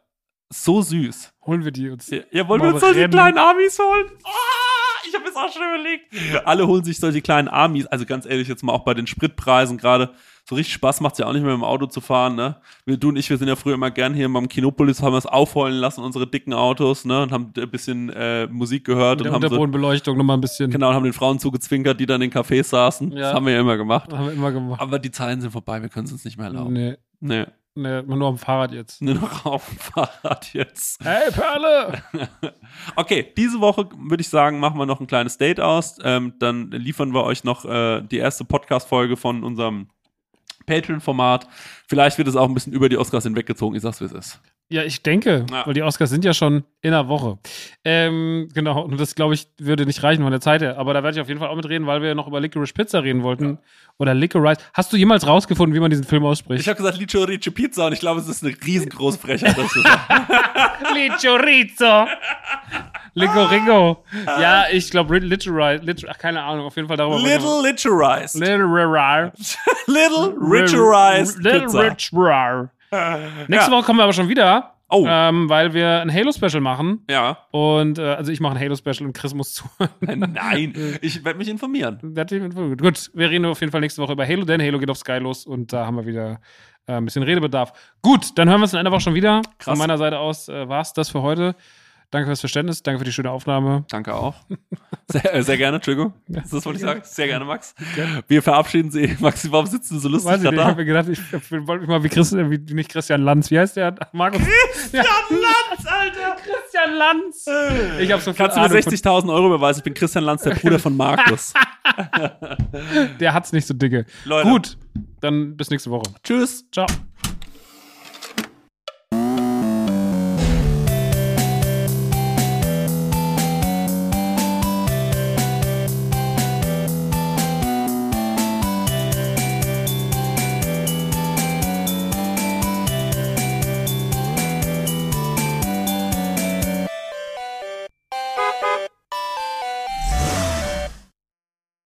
So süß. Holen wir die uns. Ja, ja wollen wir uns solche rennen. kleinen Amis holen? Ah, ich habe jetzt auch schon überlegt. Alle holen sich solche kleinen Amis. Also ganz ehrlich, jetzt mal auch bei den Spritpreisen gerade. So richtig Spaß macht's ja auch nicht mehr mit dem Auto zu fahren, ne? Wir, du und ich, wir sind ja früher immer gern hier beim Kinopolis, haben es aufheulen lassen, unsere dicken Autos, ne? Und haben ein bisschen äh, Musik gehört Mit und der haben so, Unterbodenbeleuchtung nochmal ein bisschen. genau, und haben den Frauen zugezwinkert, die dann in Cafés saßen. Ja. Das haben wir ja immer gemacht. Haben wir immer gemacht. Aber die Zeiten sind vorbei, wir können es uns nicht mehr erlauben. Nee, Nee. nee, nur am Fahrrad jetzt. Nur noch auf dem Fahrrad jetzt. Hey, Perle! Okay, diese Woche würde ich sagen, machen wir noch ein kleines Date aus. Ähm, dann liefern wir euch noch äh, die erste Podcast-Folge von unserem Patreon-Format. Vielleicht wird es auch ein bisschen über die Oscars hinweggezogen. Ich sag's, wie es ist. Ja, ich denke, Ja. weil die Oscars sind ja schon in einer Woche. Ähm, genau, und das, glaube ich, würde nicht reichen von der Zeit her. Aber da werde ich auf jeden Fall auch mitreden, weil wir ja noch über Licorice Pizza reden wollten. Oder Licorice. Hast du jemals rausgefunden, wie man diesen Film ausspricht? Ich habe gesagt Licio Ricci Pizza und ich glaube, es ist eine riesengroße Frechheit. Das zu sagen. Lichorizo. Licorico. Ja, ich glaube, Licorice. Litor ach, keine Ahnung, auf jeden Fall darüber. Little. Licorice. Little Richorized Little Pizza. Richorized. Nächste Woche kommen wir aber schon wieder. Oh. Ähm, weil wir ein Halo-Special machen. Ja. Und, äh, also ich mache ein Halo-Special und Chris muss zu. Nein, ich werde mich informieren. Gut, wir reden auf jeden Fall nächste Woche über Halo, denn Halo geht auf Sky los und da haben wir wieder äh, ein bisschen Redebedarf. Gut, dann hören wir uns in einer Woche schon wieder. Krass. Von meiner Seite aus äh, war es das für heute. Danke fürs Verständnis, danke für die schöne Aufnahme. Danke auch. Sehr, äh, sehr gerne, Entschuldigung. Das wollte ich sagen. Sehr gerne, Max. Wir verabschieden Sie. Maxi, warum sitzt du so lustig Weiß ich da? nicht, ich habe mir gedacht, ich, ich wollte mich mal wie Christian, wie nicht Christian Lanz, wie heißt der? Markus? Christian Lanz, Alter! Christian Lanz! Ich habe so viel Kannst du mir Ahnung von- 60.000 Euro überweisen? Ich bin Christian Lanz, der Bruder von Markus. Der hat's nicht so dicke. Leute. Gut, dann bis nächste Woche. Tschüss. Ciao.